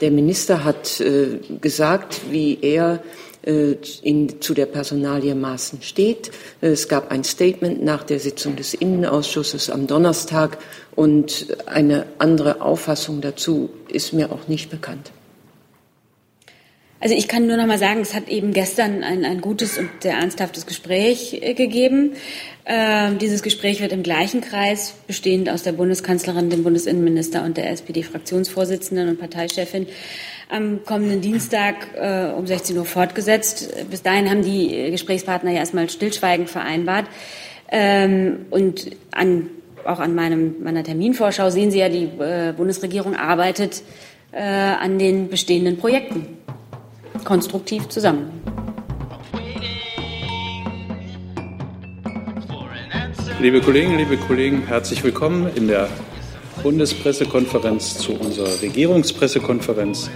der Minister hat gesagt, wie er in, zu der Personalie Maßen steht. Es gab ein Statement nach der Sitzung des Innenausschusses am Donnerstag und eine andere Auffassung dazu ist mir auch nicht bekannt. Also ich kann nur noch mal sagen, es hat eben gestern ein, ein gutes und sehr ernsthaftes Gespräch äh, gegeben. Ähm, dieses Gespräch wird im gleichen Kreis, bestehend aus der Bundeskanzlerin, dem Bundesinnenminister und der SPD-Fraktionsvorsitzenden und Parteichefin, am kommenden Dienstag äh, um 16 Uhr fortgesetzt. Bis dahin haben die Gesprächspartner ja erstmal stillschweigend vereinbart. Ähm, und an, auch an meinem, meiner Terminvorschau sehen Sie ja, die äh, Bundesregierung arbeitet äh, an den bestehenden Projekten konstruktiv zusammen. Liebe Kolleginnen, liebe Kollegen, herzlich willkommen in der Bundespressekonferenz zu unserer Regierungspressekonferenz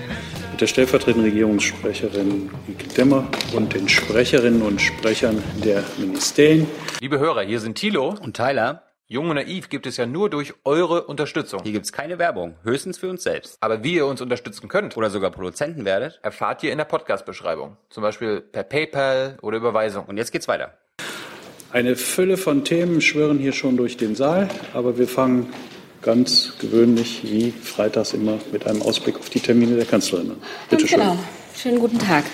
mit der stellvertretenden Regierungssprecherin Ike Demmer und den Sprecherinnen und Sprechern der Ministerien. Liebe Hörer, hier sind Thilo und Tyler. Jung und Naiv gibt es ja nur durch eure Unterstützung. Hier gibt es keine Werbung, höchstens für uns selbst. Aber wie ihr uns unterstützen könnt oder sogar Produzenten werdet, erfahrt ihr in der Podcast-Beschreibung. Zum Beispiel per PayPal oder Überweisung. Und jetzt geht's weiter. Eine Fülle von Themen schwirren hier schon durch den Saal, aber wir fangen ganz gewöhnlich wie freitags immer mit einem Ausblick auf die Termine der Kanzlerin an. Bitte schön. Genau. Schönen guten Tag.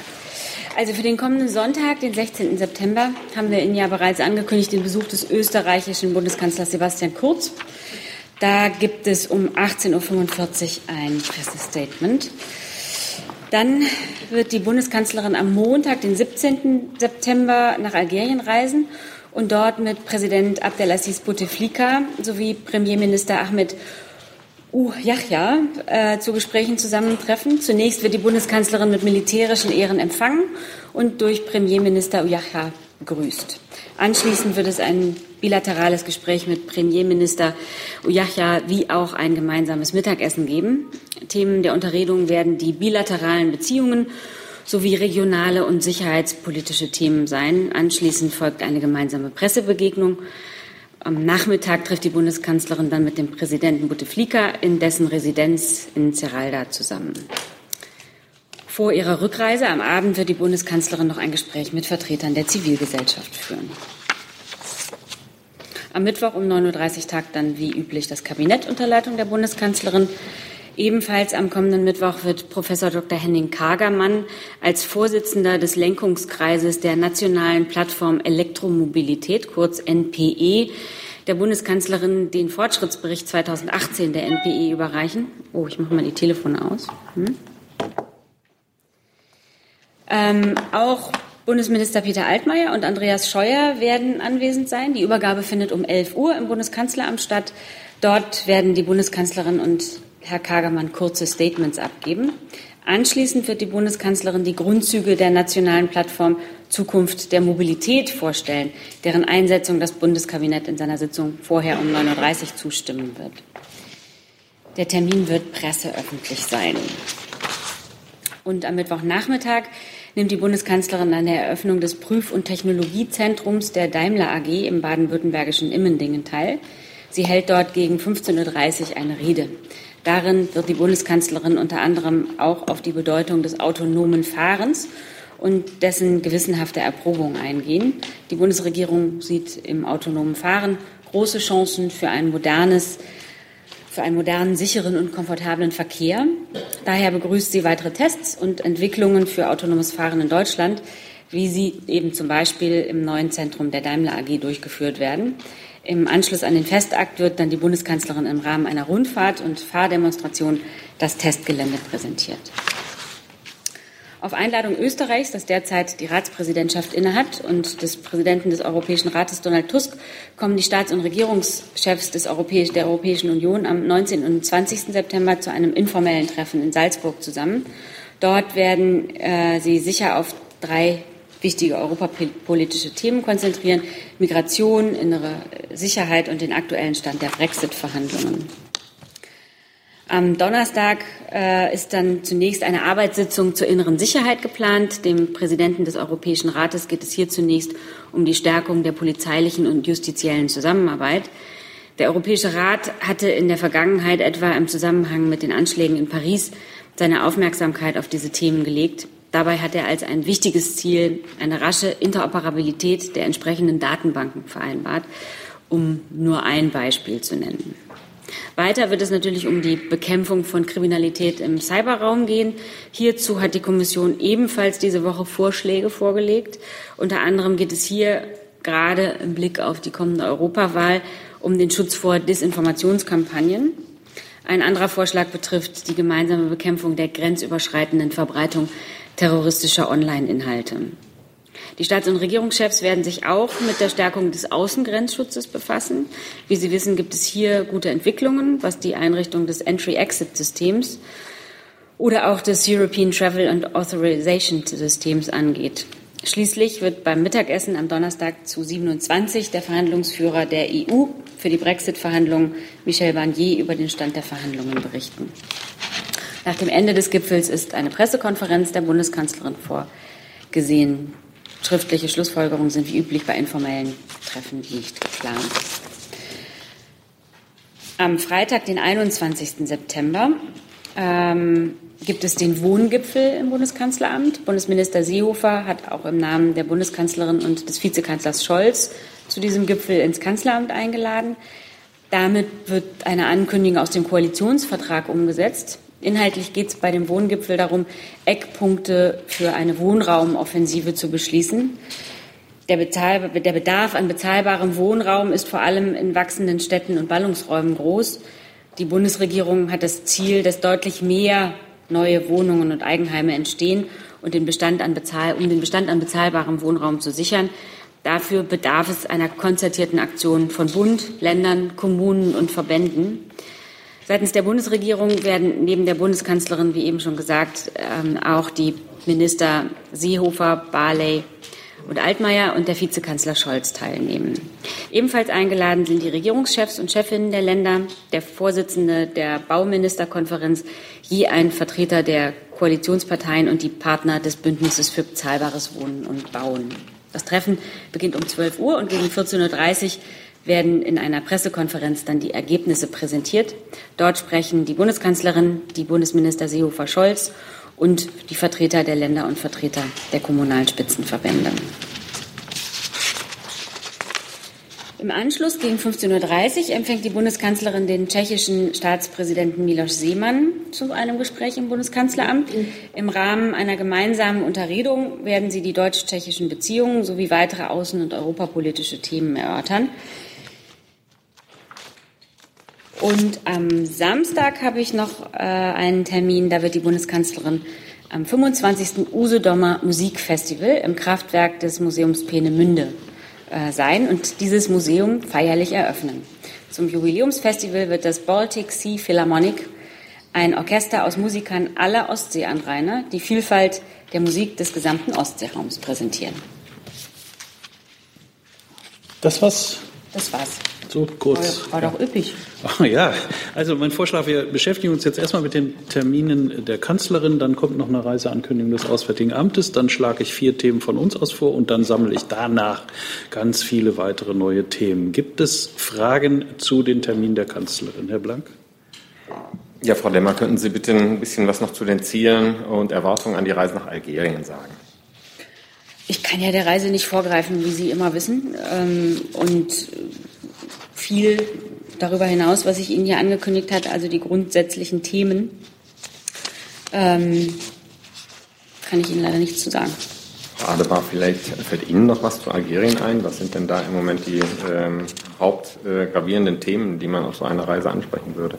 Also für den kommenden Sonntag, den 16. September, haben wir Ihnen ja bereits angekündigt den Besuch des österreichischen Bundeskanzlers Sebastian Kurz. Da gibt es um 18.45 Uhr ein Pressestatement. Dann wird die Bundeskanzlerin am Montag, den 17. September, nach Algerien reisen und dort mit Präsident Abdelaziz Bouteflika sowie Premierminister Ahmed Uh, Yahya äh, zu Gesprächen zusammentreffen. Zunächst wird die Bundeskanzlerin mit militärischen Ehren empfangen und durch Premierminister Uyahya begrüßt. Anschließend wird es ein bilaterales Gespräch mit Premierminister Uyahya wie auch ein gemeinsames Mittagessen geben. Themen der Unterredung werden die bilateralen Beziehungen sowie regionale und sicherheitspolitische Themen sein. Anschließend folgt eine gemeinsame Pressebegegnung. Am Nachmittag trifft die Bundeskanzlerin dann mit dem Präsidenten Bouteflika in dessen Residenz in Ceralda zusammen. Vor ihrer Rückreise am Abend wird die Bundeskanzlerin noch ein Gespräch mit Vertretern der Zivilgesellschaft führen. Am Mittwoch um 9.30 Uhr tagt dann wie üblich das Kabinett unter Leitung der Bundeskanzlerin. Ebenfalls am kommenden Mittwoch wird Professor Dr. Henning Kagermann als Vorsitzender des Lenkungskreises der Nationalen Plattform Elektromobilität, kurz NPE, der Bundeskanzlerin den Fortschrittsbericht 2018 der NPE überreichen. Oh, ich mache mal die Telefone aus. Hm. Ähm, auch Bundesminister Peter Altmaier und Andreas Scheuer werden anwesend sein. Die Übergabe findet um 11 Uhr im Bundeskanzleramt statt. Dort werden die Bundeskanzlerin und Herr Kagermann kurze Statements abgeben. Anschließend wird die Bundeskanzlerin die Grundzüge der nationalen Plattform Zukunft der Mobilität vorstellen, deren Einsetzung das Bundeskabinett in seiner Sitzung vorher um 9.30 Uhr zustimmen wird. Der Termin wird presseöffentlich sein. Und am Mittwochnachmittag nimmt die Bundeskanzlerin an der Eröffnung des Prüf- und Technologiezentrums der Daimler AG im baden-württembergischen Immendingen teil. Sie hält dort gegen 15.30 Uhr eine Rede. Darin wird die Bundeskanzlerin unter anderem auch auf die Bedeutung des autonomen Fahrens und dessen gewissenhafte Erprobung eingehen. Die Bundesregierung sieht im autonomen Fahren große Chancen für ein modernes, für einen modernen, sicheren und komfortablen Verkehr. Daher begrüßt sie weitere Tests und Entwicklungen für autonomes Fahren in Deutschland, wie sie eben zum Beispiel im neuen Zentrum der Daimler AG durchgeführt werden. Im Anschluss an den Festakt wird dann die Bundeskanzlerin im Rahmen einer Rundfahrt und Fahrdemonstration das Testgelände präsentiert. Auf Einladung Österreichs, das derzeit die Ratspräsidentschaft innehat, und des Präsidenten des Europäischen Rates Donald Tusk kommen die Staats- und Regierungschefs des Europäisch der Europäischen Union am 19. und 20. September zu einem informellen Treffen in Salzburg zusammen. Dort werden äh, sie sicher auf drei wichtige europapolitische Themen konzentrieren, Migration, innere Sicherheit und den aktuellen Stand der Brexit-Verhandlungen. Am Donnerstag äh, ist dann zunächst eine Arbeitssitzung zur inneren Sicherheit geplant. Dem Präsidenten des Europäischen Rates geht es hier zunächst um die Stärkung der polizeilichen und justiziellen Zusammenarbeit. Der Europäische Rat hatte in der Vergangenheit etwa im Zusammenhang mit den Anschlägen in Paris seine Aufmerksamkeit auf diese Themen gelegt. Dabei hat er als ein wichtiges Ziel eine rasche Interoperabilität der entsprechenden Datenbanken vereinbart, um nur ein Beispiel zu nennen. Weiter wird es natürlich um die Bekämpfung von Kriminalität im Cyberraum gehen. Hierzu hat die Kommission ebenfalls diese Woche Vorschläge vorgelegt. Unter anderem geht es hier gerade im Blick auf die kommende Europawahl um den Schutz vor Desinformationskampagnen. Ein anderer Vorschlag betrifft die gemeinsame Bekämpfung der grenzüberschreitenden Verbreitung terroristischer Online-Inhalte. Die Staats- und Regierungschefs werden sich auch mit der Stärkung des Außengrenzschutzes befassen. Wie Sie wissen, gibt es hier gute Entwicklungen, was die Einrichtung des Entry-Exit-Systems oder auch des European Travel and Authorization Systems angeht. Schließlich wird beim Mittagessen am Donnerstag zu 27 der Verhandlungsführer der EU für die Brexit-Verhandlungen Michel Barnier über den Stand der Verhandlungen berichten. Nach dem Ende des Gipfels ist eine Pressekonferenz der Bundeskanzlerin vorgesehen. Schriftliche Schlussfolgerungen sind wie üblich bei informellen Treffen nicht geplant. Am Freitag, den 21. September, ähm, gibt es den Wohngipfel im Bundeskanzleramt. Bundesminister Seehofer hat auch im Namen der Bundeskanzlerin und des Vizekanzlers Scholz zu diesem Gipfel ins Kanzleramt eingeladen. Damit wird eine Ankündigung aus dem Koalitionsvertrag umgesetzt. Inhaltlich geht es bei dem Wohngipfel darum, Eckpunkte für eine Wohnraumoffensive zu beschließen. Der, der Bedarf an bezahlbarem Wohnraum ist vor allem in wachsenden Städten und Ballungsräumen groß. Die Bundesregierung hat das Ziel, dass deutlich mehr neue Wohnungen und Eigenheime entstehen und den Bestand an Bezahl um den Bestand an bezahlbarem Wohnraum zu sichern. Dafür bedarf es einer konzertierten Aktion von Bund, Ländern, Kommunen und Verbänden. Seitens der Bundesregierung werden neben der Bundeskanzlerin, wie eben schon gesagt, ähm, auch die Minister Seehofer, Barley und Altmaier und der Vizekanzler Scholz teilnehmen. Ebenfalls eingeladen sind die Regierungschefs und Chefinnen der Länder, der Vorsitzende der Bauministerkonferenz, je ein Vertreter der Koalitionsparteien und die Partner des Bündnisses für bezahlbares Wohnen und Bauen. Das Treffen beginnt um 12 Uhr und gegen 14.30 Uhr werden in einer Pressekonferenz dann die Ergebnisse präsentiert. Dort sprechen die Bundeskanzlerin, die Bundesminister Seehofer Scholz und die Vertreter der Länder und Vertreter der kommunalen Spitzenverbände. Im Anschluss gegen 15.30 Uhr empfängt die Bundeskanzlerin den tschechischen Staatspräsidenten Miloš Seemann zu einem Gespräch im Bundeskanzleramt. Im Rahmen einer gemeinsamen Unterredung werden sie die deutsch-tschechischen Beziehungen sowie weitere außen- und europapolitische Themen erörtern. Und am Samstag habe ich noch äh, einen Termin, da wird die Bundeskanzlerin am 25. Usedomer Musikfestival im Kraftwerk des Museums Peenemünde äh, sein und dieses Museum feierlich eröffnen. Zum Jubiläumsfestival wird das Baltic Sea Philharmonic, ein Orchester aus Musikern aller Ostseeanrainer, die Vielfalt der Musik des gesamten Ostseeraums präsentieren. Das war's. Das war's. So kurz. War, war doch üppig. Oh, ja, also mein Vorschlag, wir beschäftigen uns jetzt erstmal mit den Terminen der Kanzlerin, dann kommt noch eine Reiseankündigung des Auswärtigen Amtes, dann schlage ich vier Themen von uns aus vor und dann sammle ich danach ganz viele weitere neue Themen. Gibt es Fragen zu den Terminen der Kanzlerin, Herr Blank? Ja, Frau Lemmer, könnten Sie bitte ein bisschen was noch zu den Zielen und Erwartungen an die Reise nach Algerien sagen? Ich kann ja der Reise nicht vorgreifen, wie Sie immer wissen. Ähm, und viel darüber hinaus, was ich Ihnen hier angekündigt habe, also die grundsätzlichen Themen, ähm, kann ich Ihnen leider nichts zu sagen. Gerade war vielleicht, fällt Ihnen noch was zu Algerien ein? Was sind denn da im Moment die ähm, hauptgravierenden äh, Themen, die man auf so einer Reise ansprechen würde?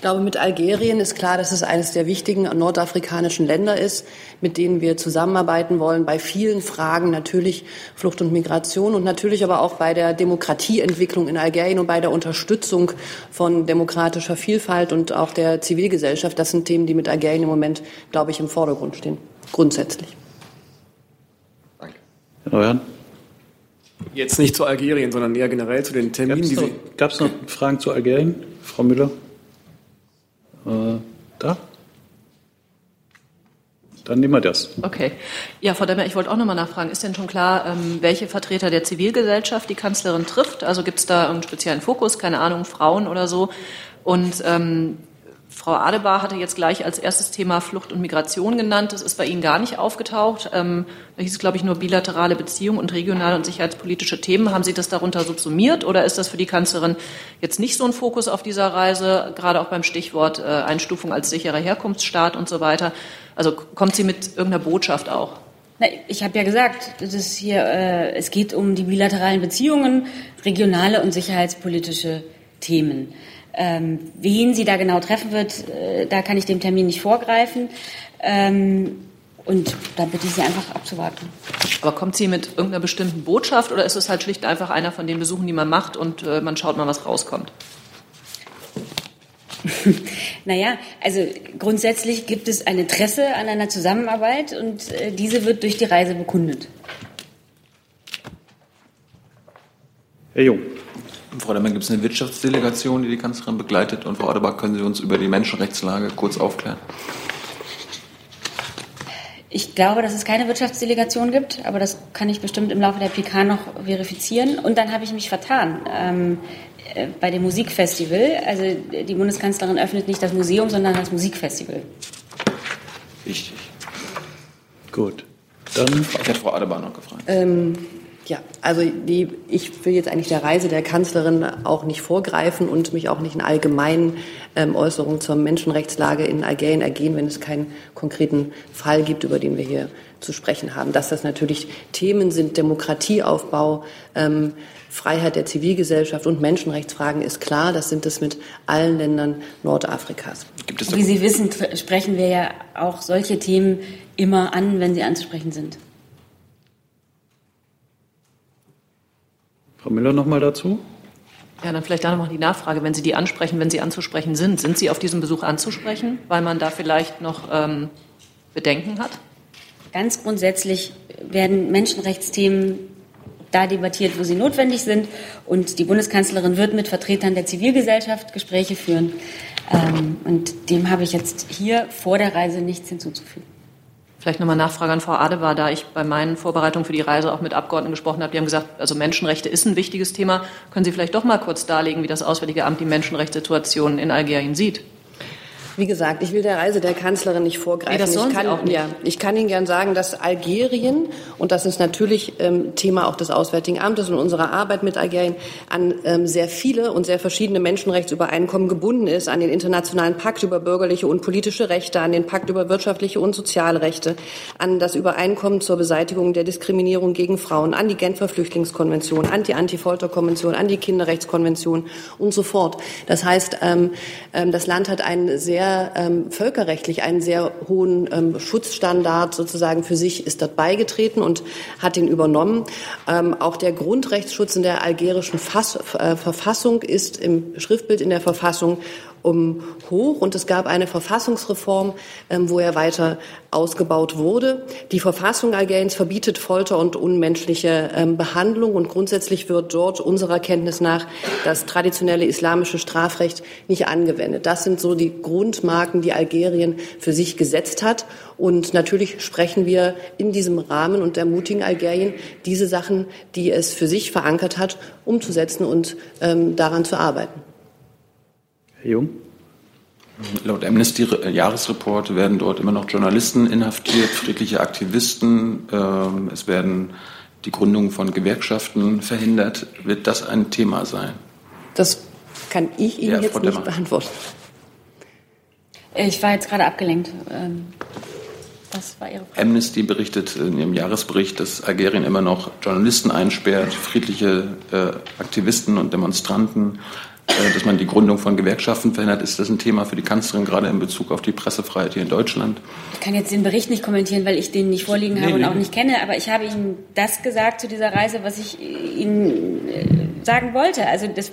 Ich glaube, mit Algerien ist klar, dass es eines der wichtigen nordafrikanischen Länder ist, mit denen wir zusammenarbeiten wollen bei vielen Fragen, natürlich Flucht und Migration und natürlich aber auch bei der Demokratieentwicklung in Algerien und bei der Unterstützung von demokratischer Vielfalt und auch der Zivilgesellschaft. Das sind Themen, die mit Algerien im Moment, glaube ich, im Vordergrund stehen, grundsätzlich. Danke. Herr Neuhan. Jetzt nicht zu Algerien, sondern eher generell zu den Terminen, Gab's die noch, Sie. Gab es noch Fragen zu Algerien, Frau Müller? Äh, da? Dann nehmen wir das. Okay. Ja, Frau Demmer, ich wollte auch nochmal nachfragen, ist denn schon klar, ähm, welche Vertreter der Zivilgesellschaft die Kanzlerin trifft? Also gibt es da einen speziellen Fokus, keine Ahnung, Frauen oder so? Und ähm, Frau Adebar hatte jetzt gleich als erstes Thema Flucht und Migration genannt. Das ist bei Ihnen gar nicht aufgetaucht. Ähm, da hieß es, glaube ich, nur bilaterale Beziehungen und regionale und sicherheitspolitische Themen. Haben Sie das darunter subsumiert oder ist das für die Kanzlerin jetzt nicht so ein Fokus auf dieser Reise, gerade auch beim Stichwort äh, Einstufung als sicherer Herkunftsstaat und so weiter? Also kommt sie mit irgendeiner Botschaft auch? Na, ich habe ja gesagt, das hier, äh, es geht um die bilateralen Beziehungen, regionale und sicherheitspolitische Themen. Ähm, wen sie da genau treffen wird, äh, da kann ich dem Termin nicht vorgreifen. Ähm, und da bitte ich Sie einfach abzuwarten. Aber kommt sie mit irgendeiner bestimmten Botschaft oder ist es halt schlicht einfach einer von den Besuchen, die man macht und äh, man schaut mal, was rauskommt? naja, also grundsätzlich gibt es ein Interesse an einer Zusammenarbeit und äh, diese wird durch die Reise bekundet. Herr Jung. Frau Demmer, gibt es eine Wirtschaftsdelegation, die die Kanzlerin begleitet? Und Frau Adebar, können Sie uns über die Menschenrechtslage kurz aufklären? Ich glaube, dass es keine Wirtschaftsdelegation gibt, aber das kann ich bestimmt im Laufe der PK noch verifizieren. Und dann habe ich mich vertan. Ähm, äh, bei dem Musikfestival, also die Bundeskanzlerin öffnet nicht das Museum, sondern das Musikfestival. Wichtig. Gut. Dann. Ich hatte Frau Adebar noch gefragt. Ähm, ja, also die, ich will jetzt eigentlich der Reise der Kanzlerin auch nicht vorgreifen und mich auch nicht in allgemeinen ähm, Äußerungen zur Menschenrechtslage in Algerien ergehen, wenn es keinen konkreten Fall gibt, über den wir hier zu sprechen haben. Dass das natürlich Themen sind, Demokratieaufbau, ähm, Freiheit der Zivilgesellschaft und Menschenrechtsfragen ist klar. Das sind es mit allen Ländern Nordafrikas. Wie Sie wissen, sprechen wir ja auch solche Themen immer an, wenn sie anzusprechen sind. Frau Müller noch mal dazu. Ja, dann vielleicht da noch die Nachfrage, wenn Sie die ansprechen, wenn sie anzusprechen sind, sind Sie auf diesem Besuch anzusprechen, weil man da vielleicht noch ähm, Bedenken hat? Ganz grundsätzlich werden Menschenrechtsthemen da debattiert, wo sie notwendig sind. Und die Bundeskanzlerin wird mit Vertretern der Zivilgesellschaft Gespräche führen. Ähm, und dem habe ich jetzt hier vor der Reise nichts hinzuzufügen. Vielleicht nochmal Nachfrage an Frau Adebar, da ich bei meinen Vorbereitungen für die Reise auch mit Abgeordneten gesprochen habe. Die haben gesagt, also Menschenrechte ist ein wichtiges Thema. Können Sie vielleicht doch mal kurz darlegen, wie das Auswärtige Amt die Menschenrechtssituation in Algerien sieht? Wie gesagt, ich will der Reise der Kanzlerin nicht vorgreifen. Nee, das ich kann, auch nicht. Ja, ich kann Ihnen gern sagen, dass Algerien, und das ist natürlich ähm, Thema auch des Auswärtigen Amtes und unserer Arbeit mit Algerien, an ähm, sehr viele und sehr verschiedene Menschenrechtsübereinkommen gebunden ist, an den Internationalen Pakt über bürgerliche und politische Rechte, an den Pakt über wirtschaftliche und soziale Rechte, an das Übereinkommen zur Beseitigung der Diskriminierung gegen Frauen, an die Genfer Flüchtlingskonvention, an die Anti-Folter-Konvention, an die Kinderrechtskonvention und so fort. Das heißt, ähm, ähm das Land hat einen sehr ähm, völkerrechtlich einen sehr hohen ähm, Schutzstandard sozusagen für sich ist dort beigetreten und hat ihn übernommen. Ähm, auch der Grundrechtsschutz in der algerischen Fass, äh, Verfassung ist im Schriftbild in der Verfassung um hoch und es gab eine Verfassungsreform, ähm, wo er weiter ausgebaut wurde. Die Verfassung Algeriens verbietet Folter und unmenschliche ähm, Behandlung und grundsätzlich wird dort unserer Kenntnis nach das traditionelle islamische Strafrecht nicht angewendet. Das sind so die Grundmarken, die Algerien für sich gesetzt hat. Und natürlich sprechen wir in diesem Rahmen und ermutigen Algerien, diese Sachen, die es für sich verankert hat, umzusetzen und ähm, daran zu arbeiten. Herr Jung? Laut Amnesty-Jahresreport werden dort immer noch Journalisten inhaftiert, friedliche Aktivisten. Ähm, es werden die Gründung von Gewerkschaften verhindert. Wird das ein Thema sein? Das kann ich Ihnen ja, jetzt nicht beantworten. Ich war jetzt gerade abgelenkt. Ähm, was war Ihre Frage? Amnesty berichtet in ihrem Jahresbericht, dass Algerien immer noch Journalisten einsperrt, friedliche äh, Aktivisten und Demonstranten äh, dass man die Gründung von Gewerkschaften verhindert. Ist das ein Thema für die Kanzlerin, gerade in Bezug auf die Pressefreiheit hier in Deutschland? Ich kann jetzt den Bericht nicht kommentieren, weil ich den nicht vorliegen habe nee, und nee. auch nicht kenne, aber ich habe Ihnen das gesagt zu dieser Reise, was ich Ihnen äh, sagen wollte. Also das,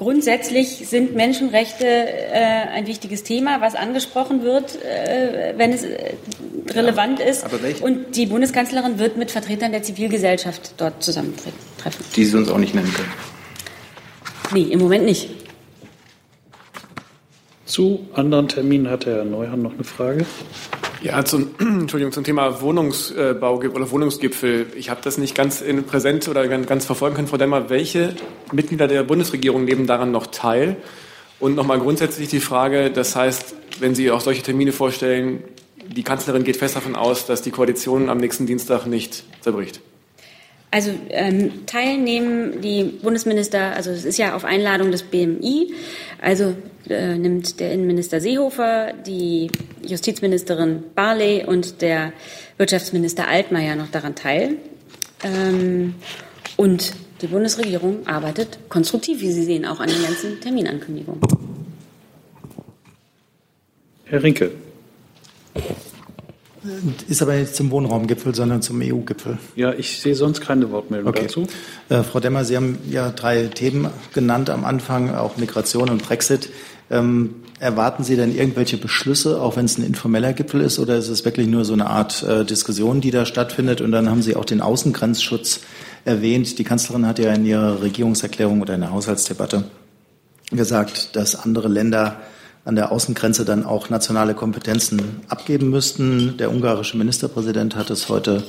grundsätzlich sind Menschenrechte äh, ein wichtiges Thema, was angesprochen wird, äh, wenn es äh, relevant ja, ist. Und die Bundeskanzlerin wird mit Vertretern der Zivilgesellschaft dort zusammentreffen. Die Sie uns auch nicht nennen können. Nee, im Moment nicht. Zu anderen Terminen hat Herr Neuhan noch eine Frage. Ja, zum, Entschuldigung, zum Thema Wohnungsbau oder Wohnungsgipfel. Ich habe das nicht ganz in präsent oder ganz verfolgen können, Frau Demmer. Welche Mitglieder der Bundesregierung nehmen daran noch teil? Und nochmal grundsätzlich die Frage, das heißt, wenn Sie auch solche Termine vorstellen, die Kanzlerin geht fest davon aus, dass die Koalition am nächsten Dienstag nicht zerbricht. Also ähm, teilnehmen die Bundesminister, also es ist ja auf Einladung des BMI, also äh, nimmt der Innenminister Seehofer, die Justizministerin Barley und der Wirtschaftsminister Altmaier noch daran teil. Ähm, und die Bundesregierung arbeitet konstruktiv, wie Sie sehen, auch an den ganzen Terminankündigungen. Herr Rinke. Ist aber nicht zum Wohnraumgipfel, sondern zum EU-Gipfel. Ja, ich sehe sonst keine Wortmeldung okay. dazu. Äh, Frau Demmer, Sie haben ja drei Themen genannt am Anfang, auch Migration und Brexit. Ähm, erwarten Sie denn irgendwelche Beschlüsse, auch wenn es ein informeller Gipfel ist, oder ist es wirklich nur so eine Art äh, Diskussion, die da stattfindet? Und dann haben Sie auch den Außengrenzschutz erwähnt. Die Kanzlerin hat ja in ihrer Regierungserklärung oder in der Haushaltsdebatte gesagt, dass andere Länder an der Außengrenze dann auch nationale Kompetenzen abgeben müssten. Der ungarische Ministerpräsident hat es heute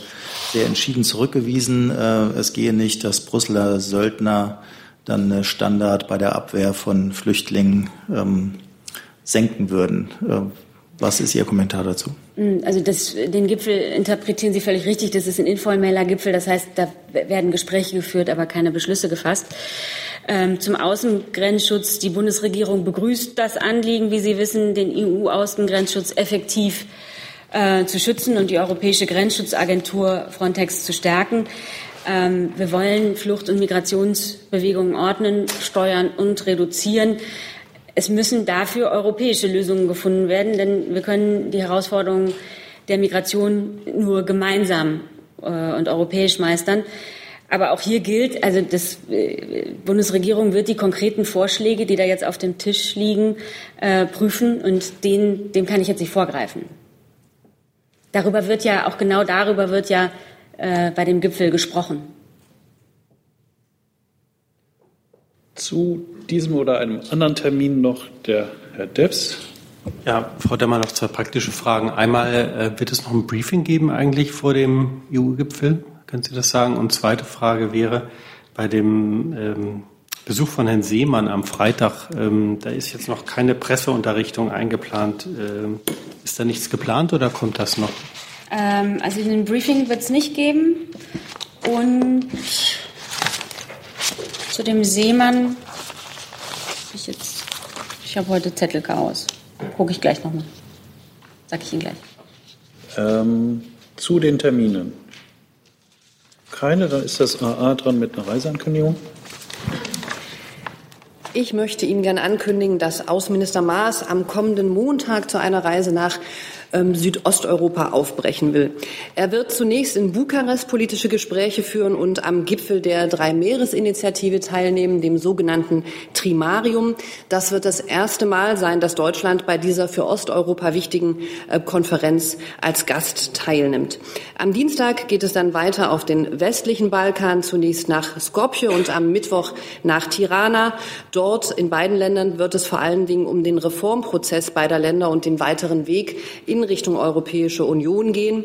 sehr entschieden zurückgewiesen. Äh, es gehe nicht, dass Brüsseler Söldner dann Standard bei der Abwehr von Flüchtlingen ähm, senken würden. Äh, was ist Ihr Kommentar dazu? Hm, also das, den Gipfel interpretieren Sie völlig richtig. Das ist ein informeller Gipfel. Das heißt, da werden Gespräche geführt, aber keine Beschlüsse gefasst. Ähm, zum Außengrenzschutz. Die Bundesregierung begrüßt das Anliegen, wie Sie wissen, den EU-Außengrenzschutz effektiv äh, zu schützen und die Europäische Grenzschutzagentur Frontex zu stärken. Ähm, wir wollen Flucht- und Migrationsbewegungen ordnen, steuern und reduzieren. Es müssen dafür europäische Lösungen gefunden werden, denn wir können die Herausforderungen der Migration nur gemeinsam äh, und europäisch meistern. Aber auch hier gilt, also die äh, Bundesregierung wird die konkreten Vorschläge, die da jetzt auf dem Tisch liegen, äh, prüfen und den, dem kann ich jetzt nicht vorgreifen. Darüber wird ja, auch genau darüber wird ja äh, bei dem Gipfel gesprochen. Zu diesem oder einem anderen Termin noch der Herr Debs. Ja, Frau Demmer, noch zwei praktische Fragen. Einmal, äh, wird es noch ein Briefing geben eigentlich vor dem EU-Gipfel? Können Sie das sagen? Und zweite Frage wäre, bei dem ähm, Besuch von Herrn Seemann am Freitag, ähm, da ist jetzt noch keine Presseunterrichtung eingeplant. Ähm, ist da nichts geplant oder kommt das noch? Ähm, also ein Briefing wird es nicht geben. Und zu dem Seemann, ich jetzt, ich habe heute Zettelchaos. Gucke ich gleich nochmal. Sag ich Ihnen gleich. Ähm, zu den Terminen keine. Dann ist das AA dran mit einer Reiseankündigung. Ich möchte Ihnen gerne ankündigen, dass Außenminister Maas am kommenden Montag zu einer Reise nach ähm, Südosteuropa aufbrechen will. Er wird zunächst in Bukarest politische Gespräche führen und am Gipfel der Drei-Meeres-Initiative teilnehmen, dem sogenannten Trimarium. Das wird das erste Mal sein, dass Deutschland bei dieser für Osteuropa wichtigen äh, Konferenz als Gast teilnimmt. Am Dienstag geht es dann weiter auf den westlichen Balkan, zunächst nach Skopje und am Mittwoch nach Tirana. Dort in beiden Ländern wird es vor allen Dingen um den Reformprozess beider Länder und den weiteren Weg in in Richtung Europäische Union gehen.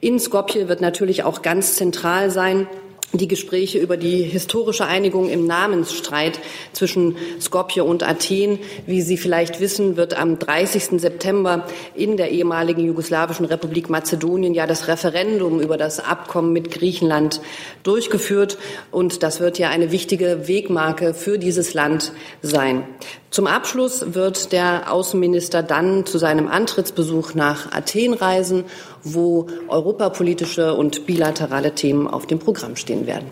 In Skopje wird natürlich auch ganz zentral sein, die Gespräche über die historische Einigung im Namensstreit zwischen Skopje und Athen. Wie Sie vielleicht wissen, wird am 30. September in der ehemaligen jugoslawischen Republik Mazedonien ja das Referendum über das Abkommen mit Griechenland durchgeführt. Und das wird ja eine wichtige Wegmarke für dieses Land sein. Zum Abschluss wird der Außenminister dann zu seinem Antrittsbesuch nach Athen reisen, wo europapolitische und bilaterale Themen auf dem Programm stehen werden.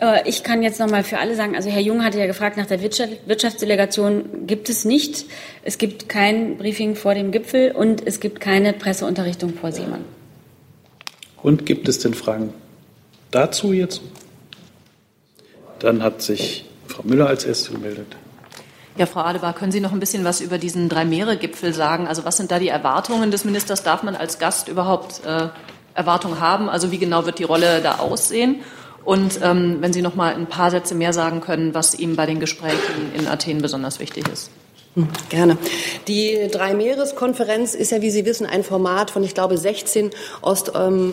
Äh, ich kann jetzt noch mal für alle sagen, also Herr Jung hatte ja gefragt nach der Wirtschaftsdelegation, gibt es nicht. Es gibt kein Briefing vor dem Gipfel und es gibt keine Presseunterrichtung vor Seemann. Und gibt es denn Fragen dazu jetzt? Dann hat sich Frau Müller als Erste gemeldet. Ja, Frau Adebar, können Sie noch ein bisschen was über diesen Drei-Meere-Gipfel sagen? Also was sind da die Erwartungen des Ministers? Darf man als Gast überhaupt äh, Erwartungen haben? Also wie genau wird die Rolle da aussehen? Und ähm, wenn Sie noch mal ein paar Sätze mehr sagen können, was ihm bei den Gesprächen in Athen besonders wichtig ist. Hm, gerne. Die Drei-Meeres-Konferenz ist ja, wie Sie wissen, ein Format von, ich glaube, 16 Ost, ähm, äh,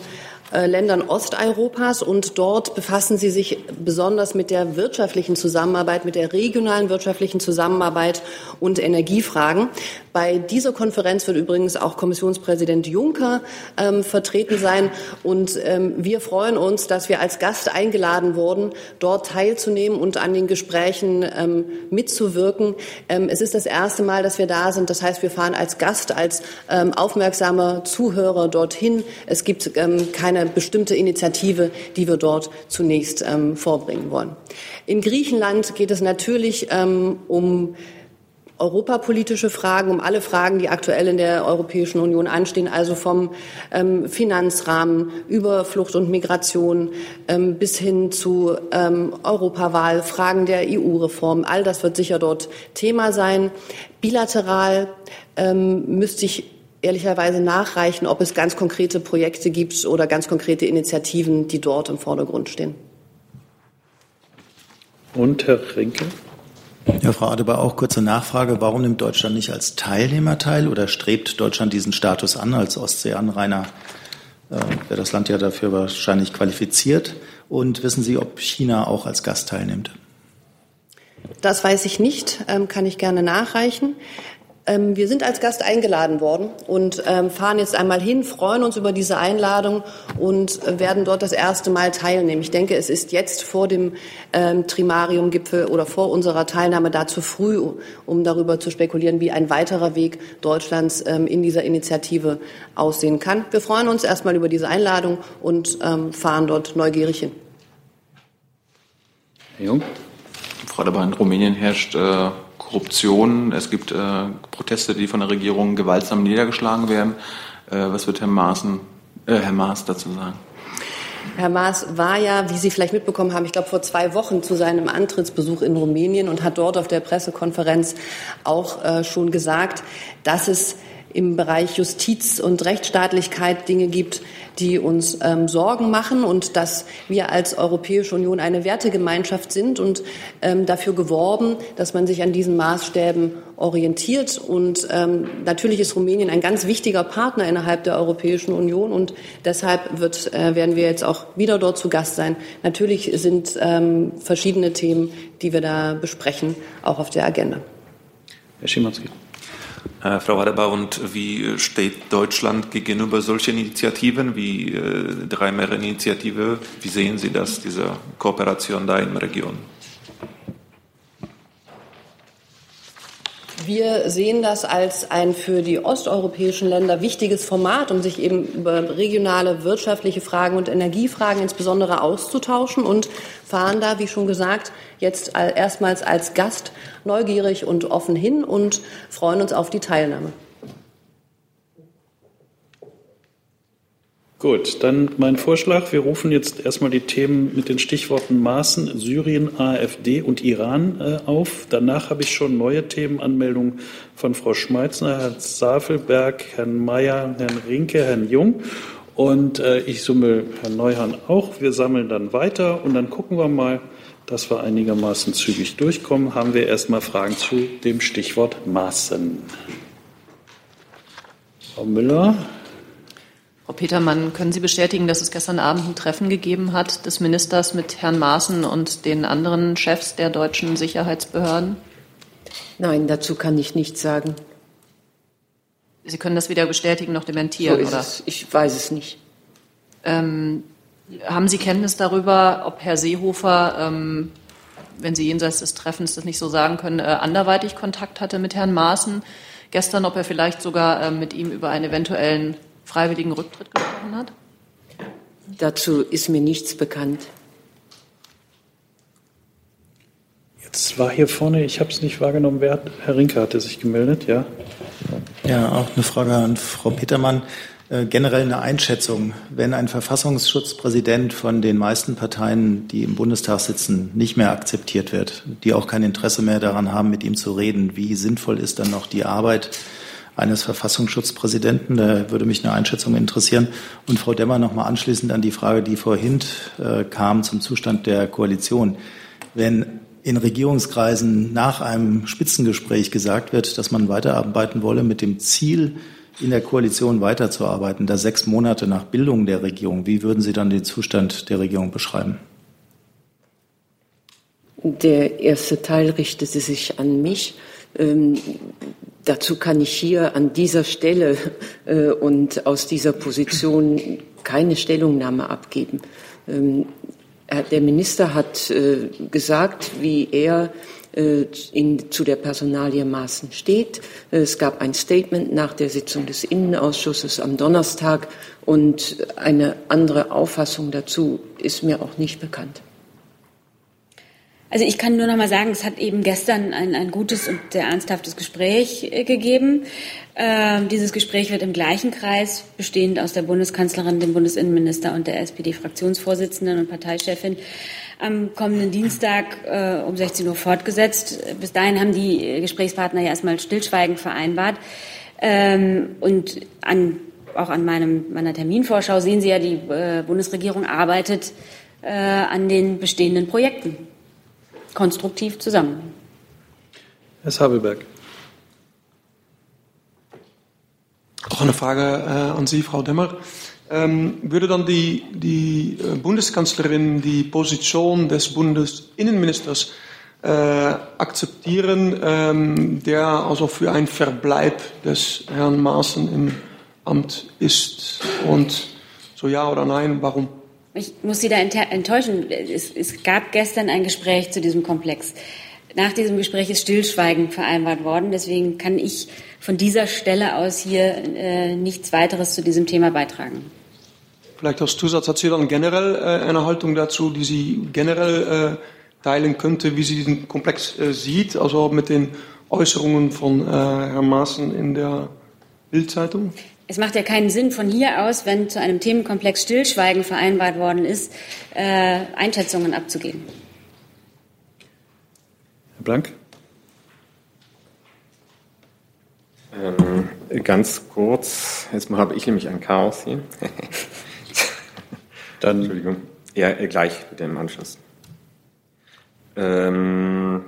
Ländern Osteuropas und dort befassen sie sich besonders mit der wirtschaftlichen Zusammenarbeit, mit der regionalen wirtschaftlichen Zusammenarbeit und Energiefragen. Bei dieser Konferenz wird übrigens auch Kommissionspräsident Juncker ähm, vertreten sein. Und ähm, wir freuen uns, dass wir als Gast eingeladen wurden, dort teilzunehmen und an den Gesprächen ähm, mitzuwirken. Ähm, es ist das erste Mal, dass wir da sind. Das heißt, wir fahren als Gast, als ähm, aufmerksamer Zuhörer dorthin. Es gibt ähm, keine bestimmte Initiative, die wir dort zunächst vorbringen wollen. In Griechenland geht es natürlich um europapolitische Fragen, um alle Fragen, die aktuell in der Europäischen Union anstehen, also vom ähm, Finanzrahmen über Flucht und Migration ähm, bis hin zu ähm, Europawahl, Fragen der EU-Reform. All das wird sicher dort Thema sein. Bilateral ähm, müsste ich ehrlicherweise nachreichen, ob es ganz konkrete Projekte gibt oder ganz konkrete Initiativen, die dort im Vordergrund stehen. Und Herr Rinke? Ja, Frau Adebar, auch kurze Nachfrage. Warum nimmt Deutschland nicht als Teilnehmer teil oder strebt Deutschland diesen Status an als Ostseeanrainer? Äh, Wäre das Land ja dafür wahrscheinlich qualifiziert. Und wissen Sie, ob China auch als Gast teilnimmt? Das weiß ich nicht, ähm, kann ich gerne nachreichen. Ähm, wir sind als Gast eingeladen worden und ähm, fahren jetzt einmal hin, freuen uns über diese Einladung und äh, werden dort das erste Mal teilnehmen. Ich denke, es ist jetzt vor dem ähm, Trimarium-Gipfel oder vor unserer Teilnahme da zu früh, um darüber zu spekulieren, wie ein weiterer Weg Deutschlands in dieser Initiative aussehen kann. Wir freuen uns erstmal über diese Einladung und fahren dort neugierig hin. Herr Jung. Frau Dabei, in Rumänien herrscht äh Korruption, es gibt äh, Proteste, die von der Regierung gewaltsam niedergeschlagen werden. Äh, was wird Herr, Maaßen, äh, Herr Maas dazu sagen? Herr Maas war ja, wie Sie vielleicht mitbekommen haben, ich glaube vor zwei Wochen zu seinem Antrittsbesuch in Rumänien und hat dort auf der Pressekonferenz auch äh, schon gesagt, dass es im Bereich Justiz und Rechtsstaatlichkeit Dinge gibt, die uns ähm, Sorgen machen und dass wir als Europäische Union eine Wertegemeinschaft sind und ähm, dafür geworben, dass man sich an diesen Maßstäben orientiert. Und ähm, natürlich ist Rumänien ein ganz wichtiger Partner innerhalb der Europäischen Union und deshalb wird, äh, werden wir jetzt auch wieder dort zu Gast sein. Natürlich sind ähm, verschiedene Themen, die wir da besprechen, auch auf der Agenda. Herr Schimanski. Äh, Frau Adebar, und wie steht Deutschland gegenüber solchen Initiativen wie äh, Drei-Meere-Initiative? Wie sehen Sie das, diese Kooperation da in der Region? Wir sehen das als ein für die osteuropäischen Länder wichtiges Format, um sich eben über regionale wirtschaftliche Fragen und Energiefragen insbesondere auszutauschen und fahren da, wie schon gesagt, jetzt erstmals als Gast neugierig und offen hin und freuen uns auf die Teilnahme. Gut, dann mein Vorschlag. Wir rufen jetzt erstmal die Themen mit den Stichworten Maßen, Syrien, AfD und Iran äh, auf. Danach habe ich schon neue Themenanmeldungen von Frau Schmeitzner, Herrn Safelberg, Herrn Mayer, Herrn Rinke, Herrn Jung. Und äh, ich summe Herrn Neuhan auch. Wir sammeln dann weiter und dann gucken wir mal, dass wir einigermaßen zügig durchkommen. Haben wir erstmal Fragen zu dem Stichwort Maßen. Frau Müller. Frau Petermann, können Sie bestätigen, dass es gestern Abend ein Treffen gegeben hat des Ministers mit Herrn Maaßen und den anderen Chefs der deutschen Sicherheitsbehörden? Nein, dazu kann ich nichts sagen. Sie können das weder bestätigen noch dementieren, so oder? Es. Ich weiß es nicht. Ähm, haben Sie Kenntnis darüber, ob Herr Seehofer, ähm, wenn Sie jenseits des Treffens das nicht so sagen können, äh, anderweitig Kontakt hatte mit Herrn Maaßen gestern, ob er vielleicht sogar äh, mit ihm über einen eventuellen freiwilligen Rücktritt gesprochen hat? Dazu ist mir nichts bekannt. Jetzt war hier vorne, ich habe es nicht wahrgenommen, wer hat, Herr Rinke hatte sich gemeldet, ja? Ja, auch eine Frage an Frau Petermann. Äh, generell eine Einschätzung, wenn ein Verfassungsschutzpräsident von den meisten Parteien, die im Bundestag sitzen, nicht mehr akzeptiert wird, die auch kein Interesse mehr daran haben, mit ihm zu reden, wie sinnvoll ist dann noch die Arbeit eines Verfassungsschutzpräsidenten. Da würde mich eine Einschätzung interessieren. Und Frau Demmer noch mal anschließend an die Frage, die vorhin äh, kam zum Zustand der Koalition. Wenn in Regierungskreisen nach einem Spitzengespräch gesagt wird, dass man weiterarbeiten wolle mit dem Ziel, in der Koalition weiterzuarbeiten, da sechs Monate nach Bildung der Regierung. Wie würden Sie dann den Zustand der Regierung beschreiben? Der erste Teil richtete sich an mich. Ähm, dazu kann ich hier an dieser Stelle äh, und aus dieser Position keine Stellungnahme abgeben. Ähm, der Minister hat äh, gesagt, wie er äh, in, zu der Personalie Maaßen steht. Äh, es gab ein Statement nach der Sitzung des Innenausschusses am Donnerstag und eine andere Auffassung dazu ist mir auch nicht bekannt. Also ich kann nur noch mal sagen, es hat eben gestern ein, ein gutes und sehr ernsthaftes Gespräch äh, gegeben. Ähm, dieses Gespräch wird im gleichen Kreis, bestehend aus der Bundeskanzlerin, dem Bundesinnenminister und der SPD-Fraktionsvorsitzenden und Parteichefin, am kommenden Dienstag äh, um 16 Uhr fortgesetzt. Bis dahin haben die Gesprächspartner ja erstmal stillschweigend vereinbart. Ähm, und an, auch an meinem, meiner Terminvorschau sehen Sie ja, die äh, Bundesregierung arbeitet äh, an den bestehenden Projekten konstruktiv zusammen. Herr Sabelberg. Auch eine Frage äh, an Sie, Frau Demmer. Ähm, würde dann die, die äh, Bundeskanzlerin die Position des Bundesinnenministers äh, akzeptieren, ähm, der also für einen Verbleib des Herrn Maaßen im Amt ist? Und so ja oder nein, warum? Ich muss Sie da enttäuschen. Es, es, gab gestern ein Gespräch zu diesem Komplex. Nach diesem Gespräch ist Stillschweigen vereinbart worden. Deswegen kann ich von dieser Stelle aus hier äh, nichts weiteres zu diesem Thema beitragen. Vielleicht als Zusatz hat sie dann generell äh, eine Haltung dazu, die sie generell äh, teilen könnte, wie sie diesen Komplex äh, sieht, also mit den Äußerungen von äh, Herrn Maaßen in der Bildzeitung? Es macht ja keinen Sinn von hier aus, wenn zu einem Themenkomplex Stillschweigen vereinbart worden ist, äh, Einschätzungen abzugeben. Herr Blank? Ähm, ganz kurz, jetzt habe ich nämlich ein Chaos hier. Dann Entschuldigung. Ja, gleich mit dem Anschluss. Ähm,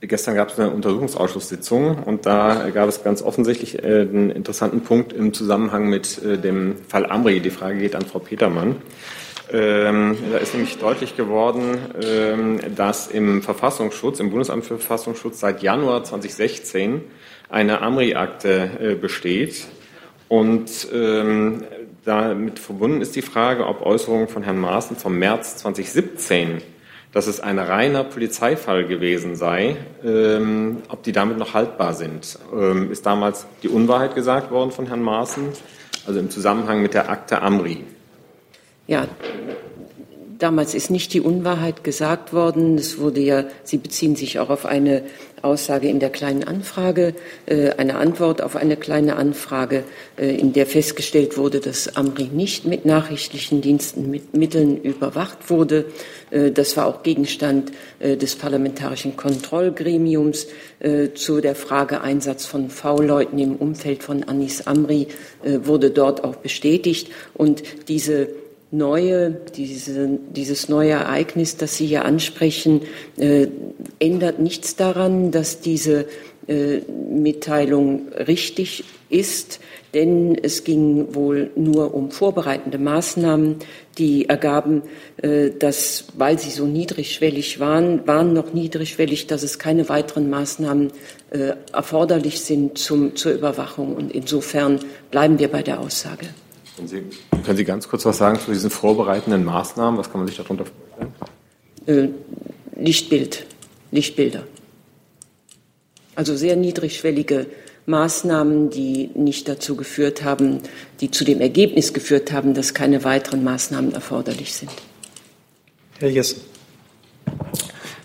Gestern gab es eine Untersuchungsausschusssitzung und da gab es ganz offensichtlich äh, einen interessanten Punkt im Zusammenhang mit äh, dem Fall Amri. Die Frage geht an Frau Petermann. Ähm, da ist nämlich deutlich geworden, ähm, dass im Verfassungsschutz, im Bundesamt für Verfassungsschutz seit Januar 2016 eine Amri-Akte äh, besteht. Und ähm, damit verbunden ist die Frage, ob Äußerungen von Herrn Maaßen vom März 2017 dass es ein reiner Polizeifall gewesen sei, ähm, ob die damit noch haltbar sind. Ähm, ist damals die Unwahrheit gesagt worden von Herrn Maaßen, also im Zusammenhang mit der Akte Amri? Ja, damals ist nicht die Unwahrheit gesagt worden. Es wurde ja, Sie beziehen sich auch auf eine Aussage in der kleinen Anfrage, äh, eine Antwort auf eine kleine Anfrage, äh, in der festgestellt wurde, dass Amri nicht mit nachrichtlichen Diensten mit Mitteln überwacht wurde. Äh, das war auch Gegenstand des parlamentarischen Kontrollgremiums zu der Frage Einsatz von V-Leuten im Umfeld von Anis Amri wurde dort auch bestätigt. Und diese neue, diese, dieses neue Ereignis, das Sie hier ansprechen, äh, ändert nichts daran, dass diese äh, Mitteilung richtig ist, denn es ging wohl nur um vorbereitende Maßnahmen, die ergaben, äh, dass, weil sie so niedrigschwellig waren, waren noch niedrigschwellig, dass es keine weiteren Maßnahmen äh, erforderlich sind zum, zur Überwachung. Und insofern bleiben wir bei der Aussage. Können Sie, können Sie ganz kurz was sagen zu diesen vorbereitenden Maßnahmen? Was kann man sich darunter vorstellen? Äh, Lichtbild, Lichtbilder. Also sehr niedrigschwellige Maßnahmen, die nicht dazu geführt haben, die zu dem Ergebnis geführt haben, dass keine weiteren Maßnahmen erforderlich sind. Herr Jessen.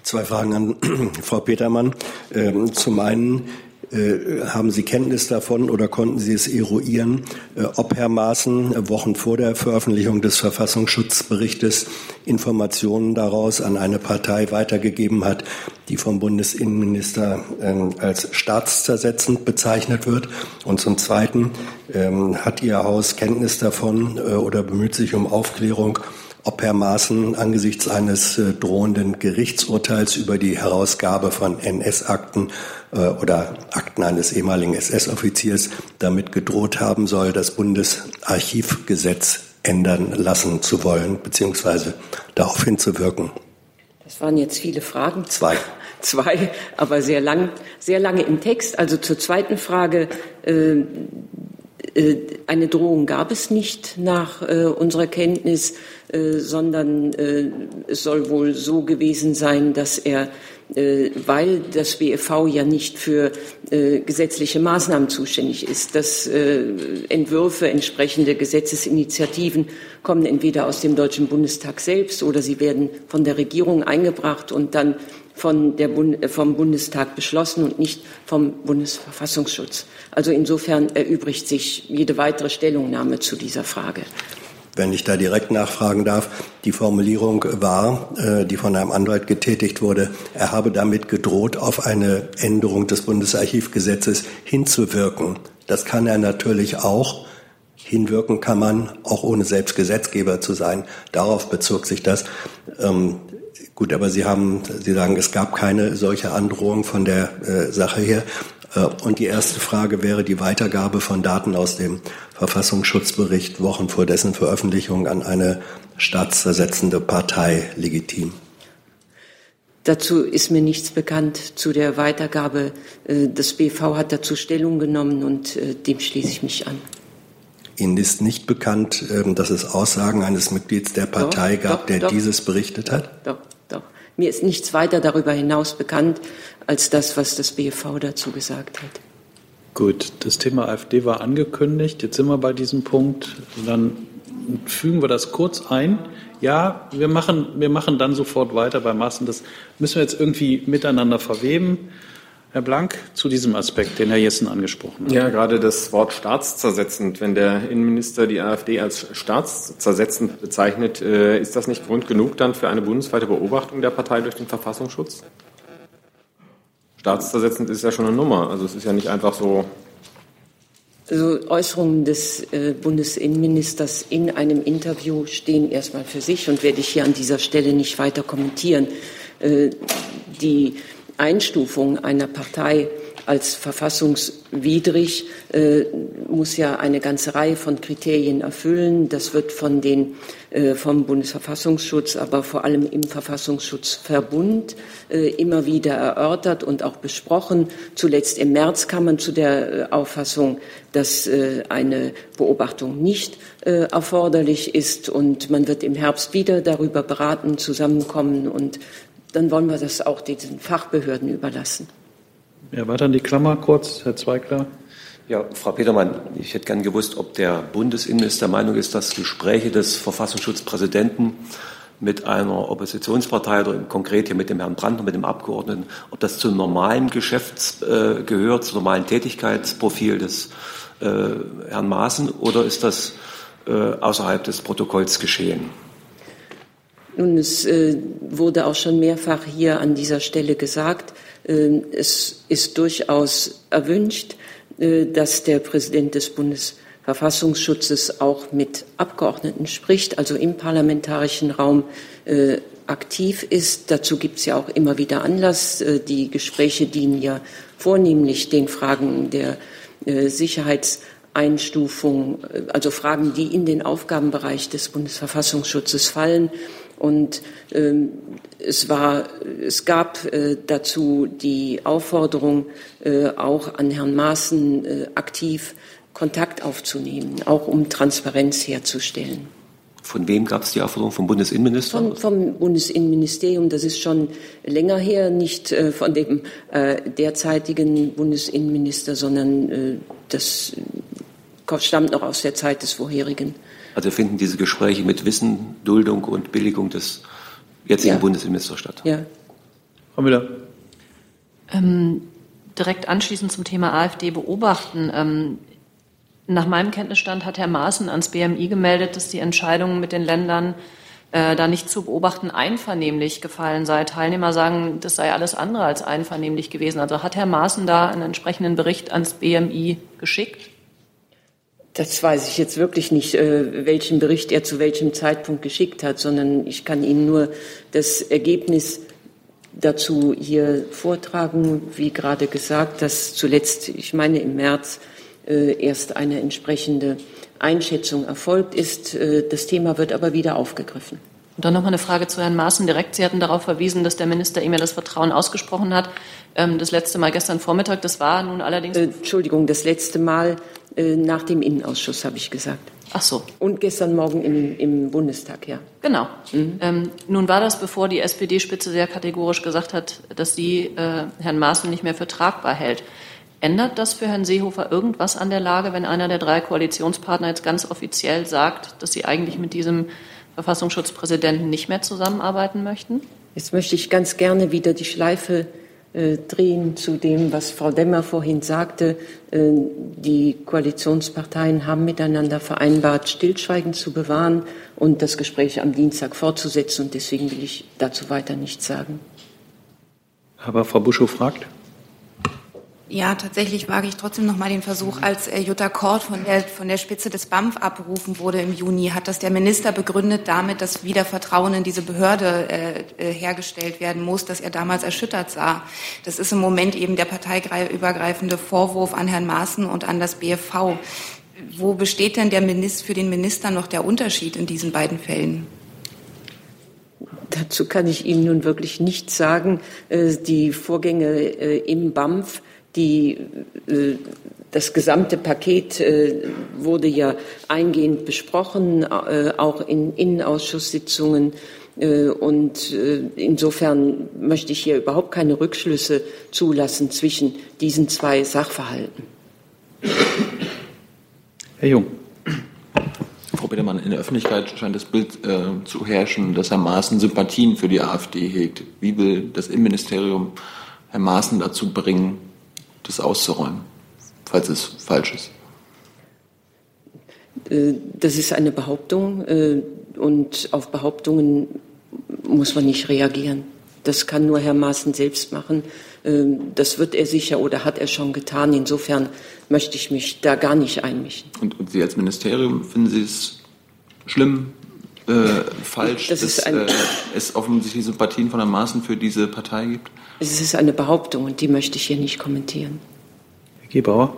Zwei Fragen an Frau Petermann. Ähm, zum einen, haben Sie Kenntnis davon oder konnten Sie es eruieren, äh, ob Herr Maaßen äh, Wochen vor der Veröffentlichung des Verfassungsschutzberichtes Informationen daraus an eine Partei weitergegeben hat, die vom Bundesinnenminister ähm, als staatszersetzend bezeichnet wird? Und zum Zweiten, ähm, hat Ihr Haus Kenntnis davon oder bemüht sich um Aufklärung, ob Herr Maaßen angesichts eines äh, drohenden Gerichtsurteils über die Herausgabe von NS-Akten äh, oder Akten eines ehemaligen SS-Offiziers damit gedroht haben soll, das Bundesarchivgesetz ändern lassen zu wollen, beziehungsweise darauf hinzuwirken. Das waren jetzt viele Fragen. Zwei. Zwei, aber sehr lang, sehr lange im Text. Also zur zweiten Frage. Äh, eine Drohung gab es nicht nach äh, unserer Kenntnis, äh, sondern äh, es soll wohl so gewesen sein, dass er, äh, weil das BFV ja nicht für äh, gesetzliche Maßnahmen zuständig ist, dass Entwürfe, entsprechende Gesetzesinitiativen kommen entweder aus dem Deutschen Bundestag selbst oder sie werden von der Regierung eingebracht und dann von der Bund, vom Bundestag beschlossen und nicht vom Bundesverfassungsschutz. Also insofern erübrigt sich jede weitere Stellungnahme zu dieser Frage. Wenn ich da direkt nachfragen darf, die Formulierung war, äh, die von einem Anwalt getätigt wurde, er habe damit gedroht, auf eine Änderung des Bundesarchivgesetzes hinzuwirken. Das kann er natürlich auch. Hinwirken kann man, auch ohne selbst Gesetzgeber zu sein. Darauf bezog sich das. Gut, aber Sie haben, Sie sagen, es gab keine solche Androhung von der äh, Sache her. Äh, und die erste Frage wäre die Weitergabe von Daten aus dem Verfassungsschutzbericht Wochen vor dessen Veröffentlichung an eine staatszersetzende Partei legitim. Dazu ist mir nichts bekannt zu der Weitergabe. Äh, das BV hat dazu Stellung genommen und äh, dem schließe ich mich an. Ihnen ist nicht bekannt, ähm, dass es Aussagen eines Mitglieds der Partei doch, gab, doch, der doch, dieses berichtet hat? Doch. Mir ist nichts weiter darüber hinaus bekannt als das, was das BFV dazu gesagt hat. Gut, das Thema AfD war angekündigt. Jetzt sind wir bei diesem Punkt. Dann fügen wir das kurz ein. Ja, wir machen, wir machen dann sofort weiter bei Maßen. Das müssen wir jetzt irgendwie miteinander verweben. Herr Blank, zu diesem Aspekt, den Herr Jessen angesprochen hat. Ja, gerade das Wort staatszersetzend. Wenn der Innenminister die AfD als staatszersetzend bezeichnet, äh, ist das nicht Grund genug dann für eine bundesweite Beobachtung der Partei durch den Verfassungsschutz? Staatszersetzend ist ja schon eine Nummer. Also es ist ja nicht einfach so. Also Äußerungen des äh, Bundesinnenministers in einem Interview stehen erstmal für sich und werde ich hier an dieser Stelle nicht weiter kommentieren. Äh, die Einstufung einer Partei als verfassungswidrig äh, muss ja eine ganze Reihe von Kriterien erfüllen. Das wird von den, äh, vom Bundesverfassungsschutz, aber vor allem im Verfassungsschutzverbund äh, immer wieder erörtert und auch besprochen. Zuletzt im März kam man zu der äh, Auffassung, dass äh, eine Beobachtung nicht äh, erforderlich ist und man wird im Herbst wieder darüber beraten, zusammenkommen und dann wollen wir das auch diesen Fachbehörden überlassen. Ja, weiter in die Klammer kurz, Herr Zweigler. Ja, Frau Petermann, ich hätte gern gewusst, ob der Bundesinnenminister der Meinung ist, dass Gespräche des Verfassungsschutzpräsidenten mit einer Oppositionspartei oder konkret hier mit dem Herrn Brandt und mit dem Abgeordneten, ob das zum normalen Geschäfts äh, gehört, zum normalen Tätigkeitsprofil des äh, Herrn Maaßen oder ist das äh, außerhalb des Protokolls geschehen? Nun, es äh, wurde auch schon mehrfach hier an dieser Stelle gesagt, äh, es ist durchaus erwünscht, äh, dass der Präsident des Bundesverfassungsschutzes auch mit Abgeordneten spricht, also im parlamentarischen Raum äh, aktiv ist. Dazu gibt es ja auch immer wieder Anlass. Äh, die Gespräche dienen ja vornehmlich den Fragen der äh, Sicherheitseinstufung, also Fragen, die in den Aufgabenbereich des Bundesverfassungsschutzes fallen. Und ähm, es, war, es gab äh, dazu die Aufforderung, äh, auch an Herrn Maaßen äh, aktiv Kontakt aufzunehmen, auch um Transparenz herzustellen. Von wem gab es die Aufforderung? Vom Bundesinnenminister? Von, vom Bundesinnenministerium. Das ist schon länger her, nicht äh, von dem äh, derzeitigen Bundesinnenminister, sondern äh, das stammt noch aus der Zeit des vorherigen. Also finden diese Gespräche mit Wissen, Duldung und Billigung des jetzigen ja. Bundesinnenministers statt? Ja. Frau Müller. Ähm, direkt anschließend zum Thema AfD beobachten. Ähm, nach meinem Kenntnisstand hat Herr Maaßen ans BMI gemeldet, dass die Entscheidung mit den Ländern äh, da nicht zu beobachten einvernehmlich gefallen sei. Teilnehmer sagen, das sei alles andere als einvernehmlich gewesen. Also hat Herr Maaßen da einen entsprechenden Bericht ans BMI geschickt? Das weiß ich jetzt wirklich nicht, äh, welchen Bericht er zu welchem Zeitpunkt geschickt hat, sondern ich kann Ihnen nur das Ergebnis dazu hier vortragen. Wie gerade gesagt, dass zuletzt, ich meine im März, äh, erst eine entsprechende Einschätzung erfolgt ist. Äh, das Thema wird aber wieder aufgegriffen. Und dann noch mal eine Frage zu Herrn Maaßen direkt. Sie hatten darauf verwiesen, dass der Minister ihm ja das Vertrauen ausgesprochen hat. Ähm, das letzte Mal gestern Vormittag, das war nun allerdings. Entschuldigung, das letzte Mal nach dem Innenausschuss, habe ich gesagt. Ach so. Und gestern Morgen im, im Bundestag, ja. Genau. Mhm. Ähm, nun war das, bevor die SPD-Spitze sehr kategorisch gesagt hat, dass sie äh, Herrn Maaßen nicht mehr für tragbar hält. Ändert das für Herrn Seehofer irgendwas an der Lage, wenn einer der drei Koalitionspartner jetzt ganz offiziell sagt, dass sie eigentlich mit diesem Verfassungsschutzpräsidenten nicht mehr zusammenarbeiten möchten? Jetzt möchte ich ganz gerne wieder die Schleife äh, drehen zu dem, was Frau Demmer vorhin sagte. Äh, die Koalitionsparteien haben miteinander vereinbart, Stillschweigen zu bewahren und das Gespräch am Dienstag fortzusetzen. Und deswegen will ich dazu weiter nichts sagen. Aber Frau Buschow fragt. Ja, tatsächlich wage ich trotzdem noch mal den Versuch, als äh, Jutta Kort von der, von der Spitze des BAMF abberufen wurde im Juni, hat das der Minister begründet damit, dass wieder Vertrauen in diese Behörde äh, äh, hergestellt werden muss, dass er damals erschüttert sah. Das ist im Moment eben der parteiübergreifende Vorwurf an Herrn Maaßen und an das BFV. Wo besteht denn der Minister, für den Minister noch der Unterschied in diesen beiden Fällen? Dazu kann ich Ihnen nun wirklich nichts sagen. Äh, die Vorgänge im BAMF die, äh, das gesamte Paket äh, wurde ja eingehend besprochen, äh, auch in Innenausschusssitzungen. Und insofern möchte ich hier überhaupt keine Rückschlüsse zulassen zwischen diesen zwei Sachverhalten. Herr Jung. Frau Petermann, in der Öffentlichkeit scheint das Bild äh, zu herrschen, dass Herr Maaßen Sympathien für die AfD hegt. Wie will das Innenministerium Herrn Maaßen dazu bringen, das auszuräumen, falls es falsch ist? Äh, das ist eine Behauptung äh, und auf Behauptungen muss man nicht reagieren. Das kann nur Herr Maaßen selbst machen. Äh, das wird er sicher oder hat er schon getan. Insofern möchte ich mich da gar nicht einmischen. Und, und Sie als Ministerium, finden Sie es schlimm, äh, falsch, das dass äh, es offensichtlich Sympathien von Herrn Maaßen für diese Partei gibt? Es ist eine Behauptung und die möchte ich hier nicht kommentieren. Herr Gebauer.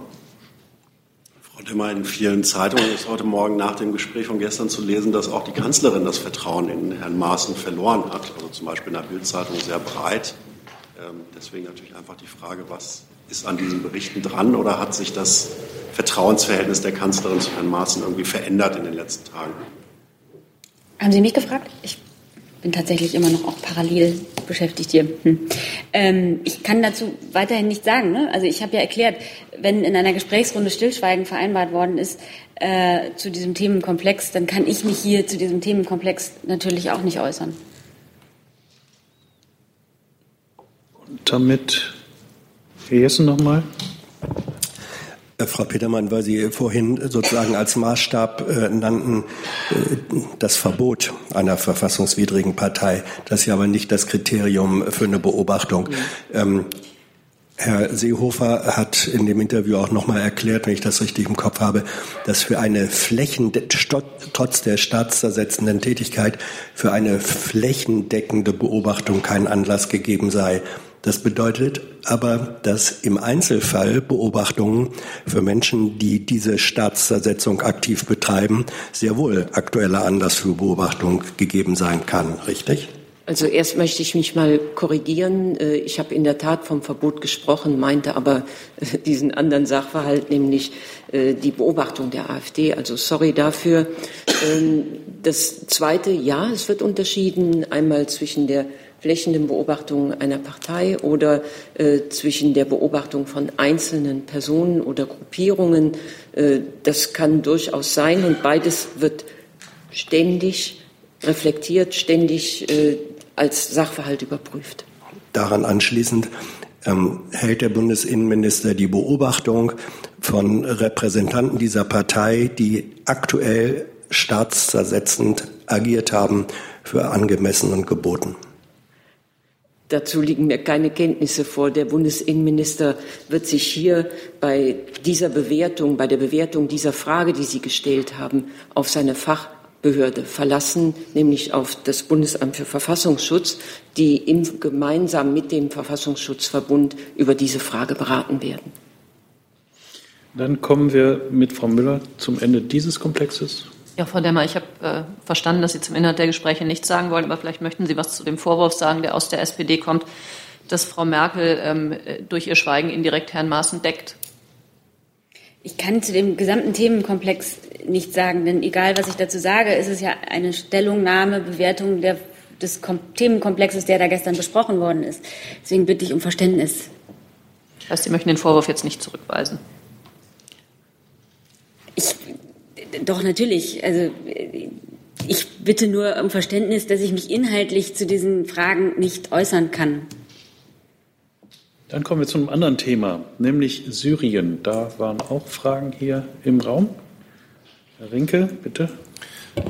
Frau Demmer, in vielen Zeitungen ist heute Morgen nach dem Gespräch von gestern zu lesen, dass auch die Kanzlerin das Vertrauen in Herrn Maaßen verloren hat. Also zum Beispiel in der Bildzeitung sehr breit. Ähm, deswegen natürlich einfach die Frage, was ist an diesen Berichten dran oder hat sich das Vertrauensverhältnis der Kanzlerin zu Herrn Maaßen irgendwie verändert in den letzten Tagen? Haben Sie mich gefragt? Ich bin tatsächlich immer noch auch parallel beschäftigt hier. Hm. Ähm, ich kann dazu weiterhin nichts sagen. Ne? Also ich habe ja erklärt, wenn in einer Gesprächsrunde Stillschweigen vereinbart worden ist äh, zu diesem Themenkomplex, dann kann ich mich hier zu diesem Themenkomplex natürlich auch nicht äußern. Und damit Herr Jessen nochmal. Äh, Frau Petermann, weil Sie vorhin sozusagen als Maßstab äh, nannten äh, das Verbot einer verfassungswidrigen Partei. Das ist ja aber nicht das Kriterium für eine Beobachtung. Ja. Ähm, Herr Seehofer hat in dem Interview auch nochmal erklärt, wenn ich das richtig im Kopf habe, dass für eine Flächen, trotz der staatszersetzenden Tätigkeit, für eine flächendeckende Beobachtung kein Anlass gegeben sei. Das bedeutet aber, dass im Einzelfall Beobachtungen für Menschen, die diese Staatszersetzung aktiv betreiben, sehr wohl aktueller Anlass für Beobachtung gegeben sein kann. Richtig? Also erst möchte ich mich mal korrigieren. Äh, ich habe in der Tat vom Verbot gesprochen, meinte aber äh, diesen anderen Sachverhalt, nämlich äh, die Beobachtung der AfD. Also sorry dafür. Ähm, das Zweite, ja, es wird unterschieden einmal zwischen der flächenden Beobachtung einer Partei oder äh, zwischen der Beobachtung von einzelnen Personen oder Gruppierungen. Äh, das kann durchaus sein und beides wird ständig reflektiert, ständig äh, als Sachverhalt überprüft. Daran anschließend ähm, hält der Bundesinnenminister die Beobachtung von Repräsentanten dieser Partei, die aktuell staatszersetzend agiert haben, für angemessen und geboten. Dazu liegen mir keine Kenntnisse vor. Der Bundesinnenminister wird sich hier bei dieser Bewertung, bei der Bewertung dieser Frage, die Sie gestellt haben, auf seine Fachbehörde verlassen, nämlich auf das Bundesamt für Verfassungsschutz, die im, gemeinsam mit dem Verfassungsschutzverbund über diese Frage beraten werden. Dann kommen wir mit Frau Müller zum Ende dieses Komplexes. Ja, Frau Demmer, ich habe äh, verstanden, dass Sie zum Inhalt der Gespräche nichts sagen wollen, aber vielleicht möchten Sie was zu dem Vorwurf sagen, der aus der SPD kommt, dass Frau Merkel ähm, durch ihr Schweigen indirekt Herrn Maaßen deckt. Ich kann zu dem gesamten Themenkomplex nichts sagen, denn egal, was ich dazu sage, ist es ja eine Stellungnahme, Bewertung der, des Kom Themenkomplexes, der da gestern besprochen worden ist. Deswegen bitte ich um Verständnis. Das heißt, Sie möchten den Vorwurf jetzt nicht zurückweisen. Ich, doch, natürlich. Also, ich bitte nur um Verständnis, dass ich mich inhaltlich zu diesen Fragen nicht äußern kann. Dann kommen wir zu einem anderen Thema, nämlich Syrien. Da waren auch Fragen hier im Raum. Herr Rinke, bitte.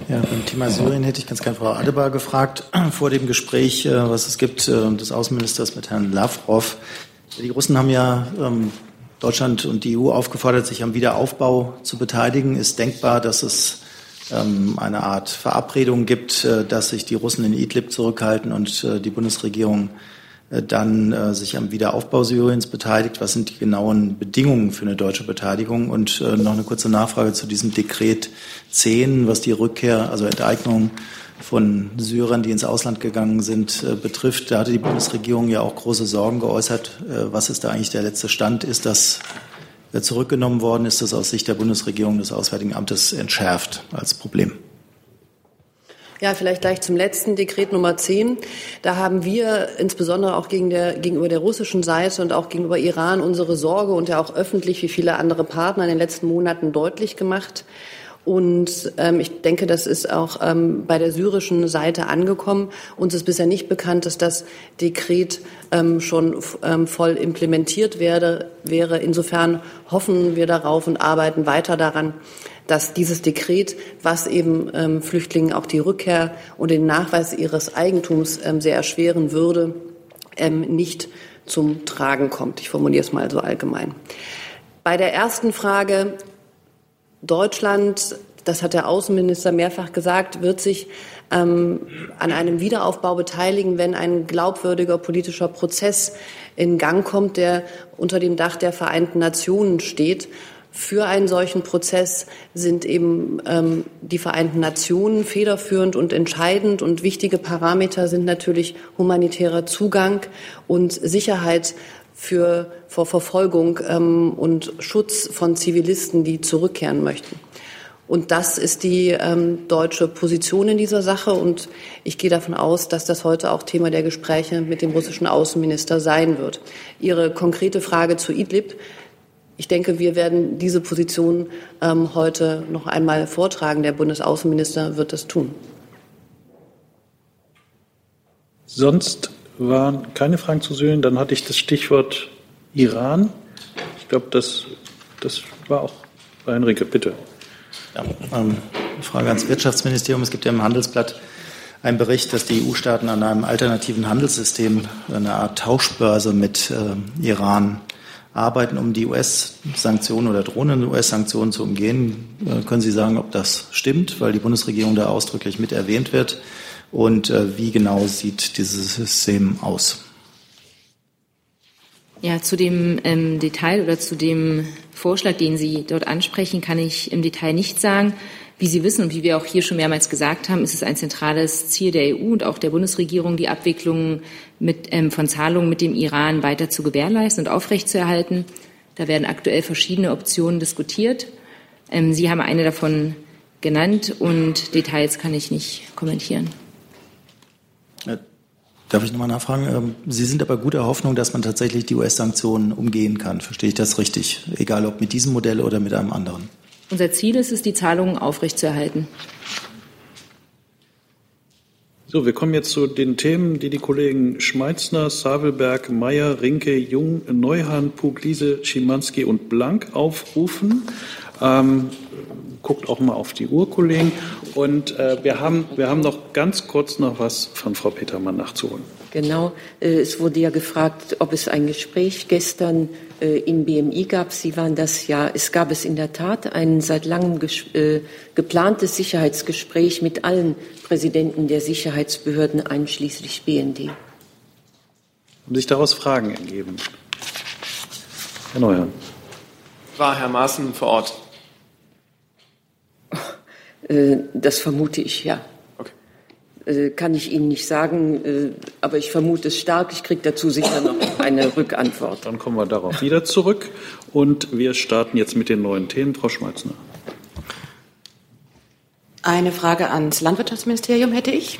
Ja, beim Thema Syrien hätte ich ganz gerne Frau Adebar gefragt, vor dem Gespräch, äh, was es gibt, äh, des Außenministers mit Herrn Lavrov. Die Russen haben ja ähm, Deutschland und die EU aufgefordert, sich am Wiederaufbau zu beteiligen. Ist denkbar, dass es ähm, eine Art Verabredung gibt, äh, dass sich die Russen in Idlib zurückhalten und äh, die Bundesregierung äh, dann äh, sich am Wiederaufbau Syriens beteiligt. Was sind die genauen Bedingungen für eine deutsche Beteiligung? Und äh, noch eine kurze Nachfrage zu diesem Dekret 10, was die Rückkehr, also Enteignung von Syrern, die ins Ausland gegangen sind, äh, betrifft. Da hatte die Bundesregierung ja auch große Sorgen geäußert. Äh, was ist da eigentlich der letzte Stand? Ist das äh, zurückgenommen worden? Ist das aus Sicht der Bundesregierung des Auswärtigen Amtes entschärft als Problem? Ja, vielleicht gleich zum letzten Dekret Nummer 10. Da haben wir insbesondere auch gegen der, gegenüber der russischen Seite und auch gegenüber Iran unsere Sorge und ja auch öffentlich wie viele andere Partner in den letzten Monaten deutlich gemacht. Und ähm, ich denke, das ist auch ähm, bei der syrischen Seite angekommen. Uns ist bisher nicht bekannt, dass das Dekret ähm, schon ähm, voll implementiert werde, wäre. Insofern hoffen wir darauf und arbeiten weiter daran, dass dieses Dekret, was eben ähm, Flüchtlingen auch die Rückkehr und den Nachweis ihres Eigentums ähm, sehr erschweren würde, ähm, nicht zum Tragen kommt. Ich formuliere es mal so allgemein. Bei der ersten Frage Deutschland, das hat der Außenminister mehrfach gesagt, wird sich ähm, an einem Wiederaufbau beteiligen, wenn ein glaubwürdiger politischer Prozess in Gang kommt, der unter dem Dach der Vereinten Nationen steht. Für einen solchen Prozess sind eben ähm, die Vereinten Nationen federführend und entscheidend und wichtige Parameter sind natürlich humanitärer Zugang und Sicherheit für, vor Verfolgung ähm, und Schutz von Zivilisten, die zurückkehren möchten. Und das ist die ähm, deutsche Position in dieser Sache. Und ich gehe davon aus, dass das heute auch Thema der Gespräche mit dem russischen Außenminister sein wird. Ihre konkrete Frage zu Idlib. Ich denke, wir werden diese Position ähm, heute noch einmal vortragen. Der Bundesaußenminister wird das tun. Sonst waren keine Fragen zu Syrien. Dann hatte ich das Stichwort Iran. Ich glaube, das, das war auch bei Henrike. Bitte. Ja, ähm, Frage ans Wirtschaftsministerium. Es gibt ja im Handelsblatt einen Bericht, dass die EU-Staaten an einem alternativen Handelssystem, einer Art Tauschbörse mit äh, Iran arbeiten, um die US-Sanktionen oder drohenden US-Sanktionen zu umgehen. Äh, können Sie sagen, ob das stimmt, weil die Bundesregierung da ausdrücklich mit erwähnt wird? Und äh, wie genau sieht dieses System aus? Ja, zu dem ähm, Detail oder zu dem Vorschlag, den Sie dort ansprechen, kann ich im Detail nicht sagen. Wie Sie wissen und wie wir auch hier schon mehrmals gesagt haben, ist es ein zentrales Ziel der EU und auch der Bundesregierung, die Abwicklung mit, ähm, von Zahlungen mit dem Iran weiter zu gewährleisten und aufrechtzuerhalten. Da werden aktuell verschiedene Optionen diskutiert. Ähm, Sie haben eine davon genannt und Details kann ich nicht kommentieren. Darf ich nochmal nachfragen? Ähm, Sie sind aber guter Hoffnung, dass man tatsächlich die US-Sanktionen umgehen kann. Verstehe ich das richtig? Egal ob mit diesem Modell oder mit einem anderen. Unser Ziel ist es, die Zahlungen aufrechtzuerhalten. So, wir kommen jetzt zu den Themen, die die Kollegen Schmeitzner, Savelberg, Meyer, Rinke, Jung, Neuhan, Pugliese, Schimanski und Blank aufrufen. Ähm, guckt auch mal auf die Uhr, Kollegen. Und äh, wir, haben, wir haben noch ganz kurz noch was von Frau Petermann nachzuholen. Genau. Äh, es wurde ja gefragt, ob es ein Gespräch gestern äh, im BMI gab. Sie waren das ja. Es gab es in der Tat ein seit langem äh, geplantes Sicherheitsgespräch mit allen Präsidenten der Sicherheitsbehörden, einschließlich BND. Haben sich daraus Fragen ergeben? Herr Neuer. War Herr Maaßen vor Ort? Äh, das vermute ich, ja. Okay. Äh, kann ich Ihnen nicht sagen, äh, aber ich vermute es stark. Ich kriege dazu sicher noch eine Rückantwort. Dann kommen wir darauf wieder zurück. Und wir starten jetzt mit den neuen Themen. Frau Schmeitzner. Eine Frage ans Landwirtschaftsministerium hätte ich.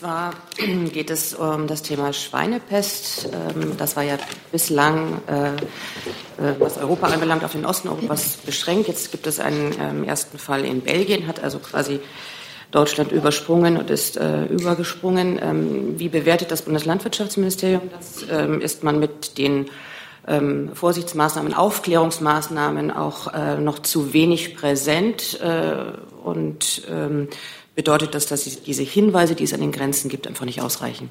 Zwar geht es um das Thema Schweinepest. Ähm, das war ja bislang, äh, äh, was Europa anbelangt, auf den Osten Europas beschränkt. Jetzt gibt es einen ähm, ersten Fall in Belgien, hat also quasi Deutschland übersprungen und ist äh, übergesprungen. Ähm, wie bewertet das Bundeslandwirtschaftsministerium das? Ist man mit den Vorsichtsmaßnahmen, Aufklärungsmaßnahmen auch noch zu wenig präsent und bedeutet das, dass diese Hinweise, die es an den Grenzen gibt, einfach nicht ausreichen.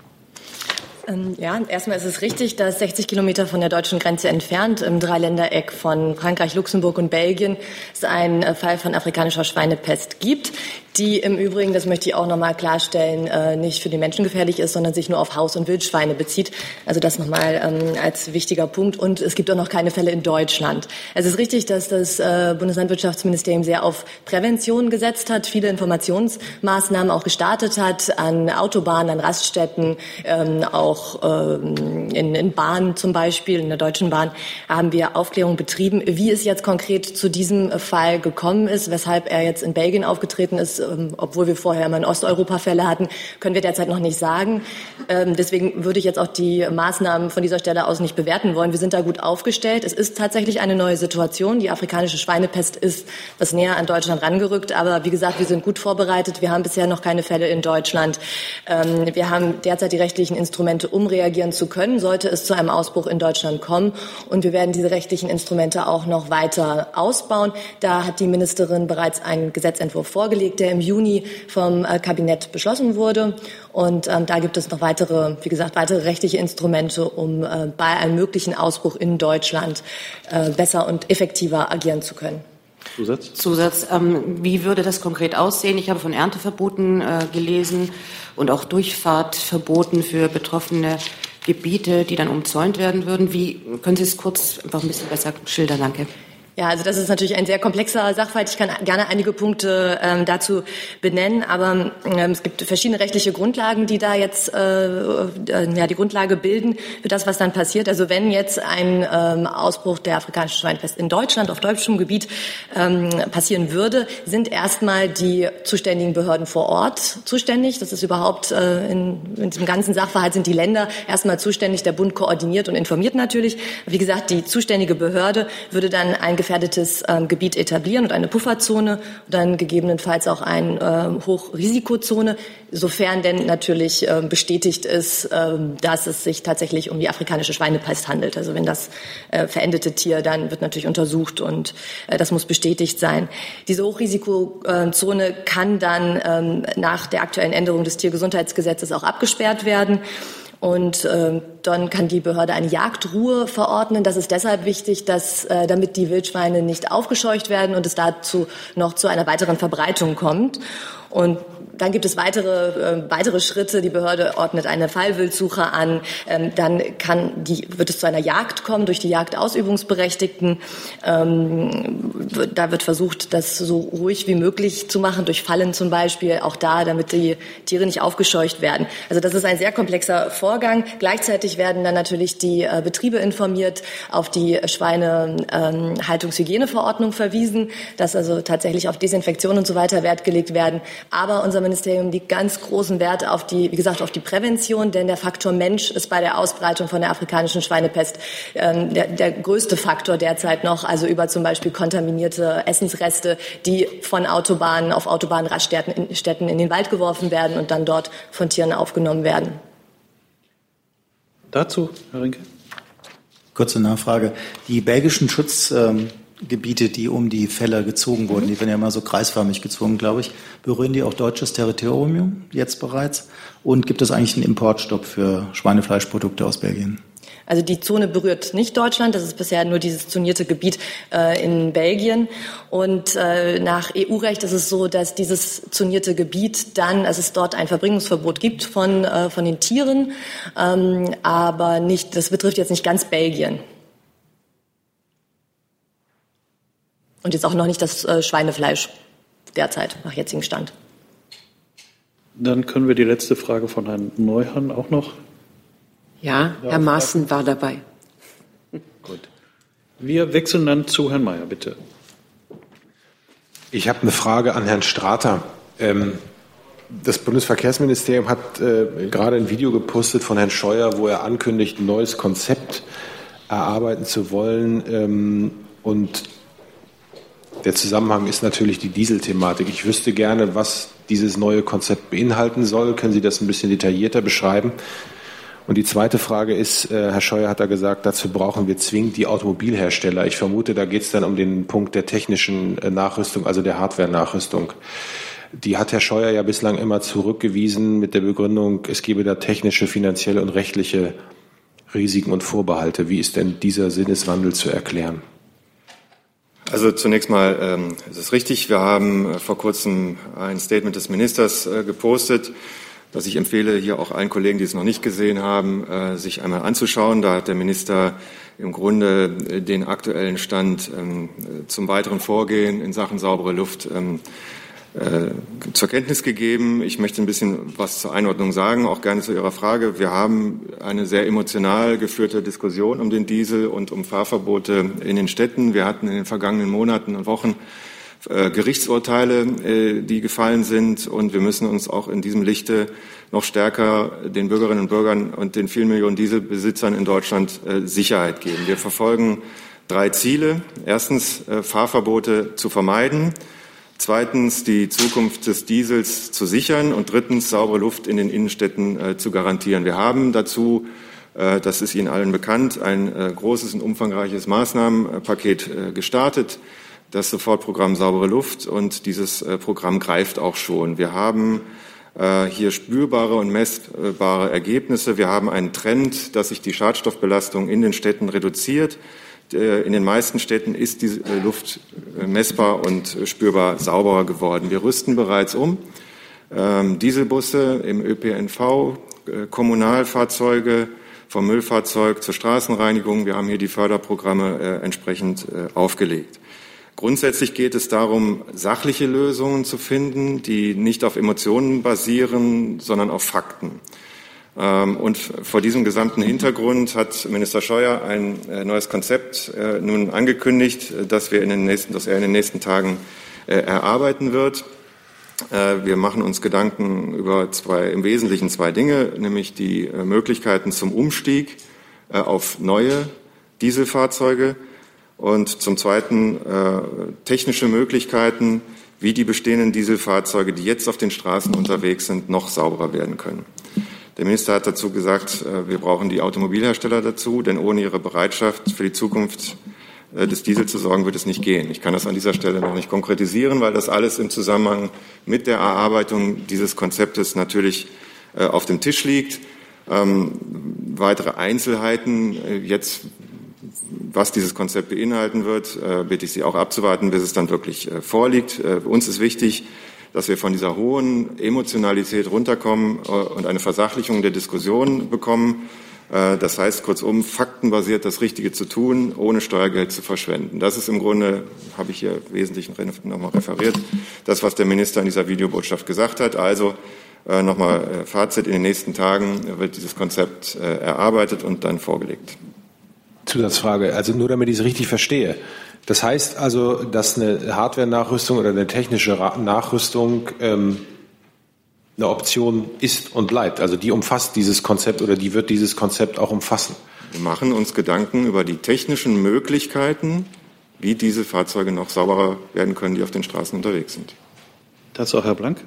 Ähm, ja, erstmal ist es richtig, dass 60 Kilometer von der deutschen Grenze entfernt im Dreiländereck von Frankreich, Luxemburg und Belgien es einen äh, Fall von afrikanischer Schweinepest gibt die im Übrigen, das möchte ich auch nochmal klarstellen, äh, nicht für die Menschen gefährlich ist, sondern sich nur auf Haus- und Wildschweine bezieht. Also das nochmal ähm, als wichtiger Punkt. Und es gibt auch noch keine Fälle in Deutschland. Es ist richtig, dass das äh, Bundeslandwirtschaftsministerium sehr auf Prävention gesetzt hat, viele Informationsmaßnahmen auch gestartet hat, an Autobahnen, an Raststätten, ähm, auch ähm, in, in Bahnen zum Beispiel, in der Deutschen Bahn, haben wir Aufklärung betrieben. Wie es jetzt konkret zu diesem Fall gekommen ist, weshalb er jetzt in Belgien aufgetreten ist, ähm, obwohl wir vorher immer in Osteuropa Fälle hatten, können wir derzeit noch nicht sagen. Ähm, deswegen würde ich jetzt auch die Maßnahmen von dieser Stelle aus nicht bewerten wollen. Wir sind da gut aufgestellt. Es ist tatsächlich eine neue Situation. Die afrikanische Schweinepest ist was näher an Deutschland rangerückt. Aber wie gesagt, wir sind gut vorbereitet. Wir haben bisher noch keine Fälle in Deutschland. Ähm, wir haben derzeit die rechtlichen Instrumente, um reagieren zu können, sollte es zu einem Ausbruch in Deutschland kommen. Und wir werden diese rechtlichen Instrumente auch noch weiter ausbauen. Da hat die Ministerin bereits einen Gesetzentwurf vorgelegt, der im Juni vom äh, Kabinett beschlossen wurde. Und ähm, da gibt es noch weitere, wie gesagt, weitere rechtliche Instrumente, um äh, bei einem möglichen Ausbruch in Deutschland äh, besser und effektiver agieren zu können. Zusatz? Zusatz. Ähm, wie würde das konkret aussehen? Ich habe von Ernteverboten äh, gelesen und auch Durchfahrtverboten für betroffene Gebiete, die dann umzäunt werden würden. Wie können Sie es kurz einfach ein bisschen besser schildern? Danke. Ja, also das ist natürlich ein sehr komplexer Sachverhalt. Ich kann gerne einige Punkte ähm, dazu benennen, aber ähm, es gibt verschiedene rechtliche Grundlagen, die da jetzt äh, äh, ja, die Grundlage bilden für das, was dann passiert. Also wenn jetzt ein ähm, Ausbruch der afrikanischen Schweinepest in Deutschland auf deutschem Gebiet ähm, passieren würde, sind erstmal die zuständigen Behörden vor Ort zuständig. Das ist überhaupt äh, in, in diesem ganzen Sachverhalt sind die Länder erstmal zuständig. Der Bund koordiniert und informiert natürlich. Wie gesagt, die zuständige Behörde würde dann ein gefährdetes ähm, Gebiet etablieren und eine Pufferzone und dann gegebenenfalls auch eine ähm, Hochrisikozone, sofern denn natürlich ähm, bestätigt ist, ähm, dass es sich tatsächlich um die afrikanische Schweinepest handelt. Also wenn das äh, verendete Tier, dann wird natürlich untersucht und äh, das muss bestätigt sein. Diese Hochrisikozone kann dann ähm, nach der aktuellen Änderung des Tiergesundheitsgesetzes auch abgesperrt werden. Und äh, dann kann die Behörde eine Jagdruhe verordnen. Das ist deshalb wichtig, dass, äh, damit die Wildschweine nicht aufgescheucht werden und es dazu noch zu einer weiteren Verbreitung kommt. Und dann gibt es weitere, äh, weitere Schritte. Die Behörde ordnet eine Fallwildsuche an. Ähm, dann kann die, wird es zu einer Jagd kommen durch die Jagdausübungsberechtigten. Ähm, da wird versucht, das so ruhig wie möglich zu machen, durch Fallen zum Beispiel, auch da, damit die Tiere nicht aufgescheucht werden. Also das ist ein sehr komplexer Vorgang. Gleichzeitig werden dann natürlich die äh, Betriebe informiert, auf die Schweinehaltungshygieneverordnung ähm, verwiesen, dass also tatsächlich auf Desinfektion und so weiter Wert gelegt werden. Aber unser Außenministerium liegt ganz großen Wert auf die, wie gesagt, auf die Prävention, denn der Faktor Mensch ist bei der Ausbreitung von der afrikanischen Schweinepest ähm, der, der größte Faktor derzeit noch, also über zum Beispiel kontaminierte Essensreste, die von Autobahnen auf Autobahnraststätten in, Städten in den Wald geworfen werden und dann dort von Tieren aufgenommen werden. Dazu, Herr Rinke. Kurze Nachfrage. Die belgischen Schutzgebiete, die um die Fälle gezogen wurden, die werden ja immer so kreisförmig gezogen, glaube ich. Berühren die auch deutsches Territorium jetzt bereits? Und gibt es eigentlich einen Importstopp für Schweinefleischprodukte aus Belgien? Also die Zone berührt nicht Deutschland, das ist bisher nur dieses zonierte Gebiet äh, in Belgien. Und äh, nach EU-Recht ist es so, dass dieses zonierte Gebiet dann, dass es dort ein Verbringungsverbot gibt von, äh, von den Tieren, ähm, aber nicht, das betrifft jetzt nicht ganz Belgien. Und jetzt auch noch nicht das äh, Schweinefleisch derzeit, nach jetzigem Stand. Dann können wir die letzte Frage von Herrn Neuhan auch noch ja, Herr Maaßen war dabei. Gut. Wir wechseln dann zu Herrn Mayer, bitte. Ich habe eine Frage an Herrn Strater. Ähm, das Bundesverkehrsministerium hat äh, gerade ein Video gepostet von Herrn Scheuer, wo er ankündigt, ein neues Konzept erarbeiten zu wollen. Ähm, und der Zusammenhang ist natürlich die Dieselthematik. Ich wüsste gerne, was dieses neue Konzept beinhalten soll. Können Sie das ein bisschen detaillierter beschreiben? Und die zweite Frage ist, äh, Herr Scheuer hat da gesagt, dazu brauchen wir zwingend die Automobilhersteller. Ich vermute, da geht es dann um den Punkt der technischen äh, Nachrüstung, also der Hardware-Nachrüstung. Die hat Herr Scheuer ja bislang immer zurückgewiesen mit der Begründung, es gebe da technische, finanzielle und rechtliche Risiken und Vorbehalte. Wie ist denn dieser Sinneswandel zu erklären? Also zunächst mal ähm, es ist richtig, wir haben äh, vor kurzem ein Statement des Ministers äh, gepostet was ich empfehle, hier auch allen Kollegen, die es noch nicht gesehen haben, äh, sich einmal anzuschauen. Da hat der Minister im Grunde äh, den aktuellen Stand ähm, zum weiteren Vorgehen in Sachen saubere Luft ähm, äh, zur Kenntnis gegeben. Ich möchte ein bisschen was zur Einordnung sagen, auch gerne zu Ihrer Frage. Wir haben eine sehr emotional geführte Diskussion um den Diesel und um Fahrverbote in den Städten. Wir hatten in den vergangenen Monaten und Wochen äh, Gerichtsurteile, äh, die gefallen sind. Und wir müssen uns auch in diesem Lichte noch stärker den Bürgerinnen und Bürgern und den vielen Millionen Dieselbesitzern in Deutschland äh, Sicherheit geben. Wir verfolgen drei Ziele. Erstens, Fahrverbote zu vermeiden. Zweitens, die Zukunft des Diesels zu sichern. Und drittens, saubere Luft in den Innenstädten zu garantieren. Wir haben dazu das ist Ihnen allen bekannt, ein großes und umfangreiches Maßnahmenpaket gestartet das Sofortprogramm Saubere Luft und dieses äh, Programm greift auch schon. Wir haben äh, hier spürbare und messbare Ergebnisse. Wir haben einen Trend, dass sich die Schadstoffbelastung in den Städten reduziert. Äh, in den meisten Städten ist die Luft messbar und spürbar sauberer geworden. Wir rüsten bereits um. Ähm, Dieselbusse im ÖPNV, Kommunalfahrzeuge vom Müllfahrzeug zur Straßenreinigung. Wir haben hier die Förderprogramme entsprechend aufgelegt. Grundsätzlich geht es darum, sachliche Lösungen zu finden, die nicht auf Emotionen basieren, sondern auf Fakten. Ähm, und vor diesem gesamten Hintergrund hat Minister Scheuer ein äh, neues Konzept äh, nun angekündigt, das, wir in den nächsten, das er in den nächsten Tagen äh, erarbeiten wird. Wir machen uns Gedanken über zwei, im Wesentlichen zwei Dinge, nämlich die Möglichkeiten zum Umstieg auf neue Dieselfahrzeuge und zum Zweiten äh, technische Möglichkeiten, wie die bestehenden Dieselfahrzeuge, die jetzt auf den Straßen unterwegs sind, noch sauberer werden können. Der Minister hat dazu gesagt, äh, wir brauchen die Automobilhersteller dazu, denn ohne ihre Bereitschaft für die Zukunft äh, des Diesel zu sorgen, wird es nicht gehen. Ich kann das an dieser Stelle noch nicht konkretisieren, weil das alles im Zusammenhang mit der Erarbeitung dieses Konzeptes natürlich äh, auf dem Tisch liegt. Ähm, weitere Einzelheiten jetzt was dieses Konzept beinhalten wird, bitte ich Sie auch abzuwarten, bis es dann wirklich vorliegt. Uns ist wichtig, dass wir von dieser hohen Emotionalität runterkommen und eine Versachlichung der Diskussion bekommen. Das heißt kurzum, faktenbasiert das Richtige zu tun, ohne Steuergeld zu verschwenden. Das ist im Grunde, habe ich hier wesentlich nochmal referiert, das, was der Minister in dieser Videobotschaft gesagt hat. Also nochmal Fazit, in den nächsten Tagen wird dieses Konzept erarbeitet und dann vorgelegt. Zusatzfrage, also nur damit ich es richtig verstehe. Das heißt also, dass eine Hardware-Nachrüstung oder eine technische Nachrüstung ähm, eine Option ist und bleibt. Also die umfasst dieses Konzept oder die wird dieses Konzept auch umfassen. Wir machen uns Gedanken über die technischen Möglichkeiten, wie diese Fahrzeuge noch sauberer werden können, die auf den Straßen unterwegs sind. Dazu auch Herr Blank.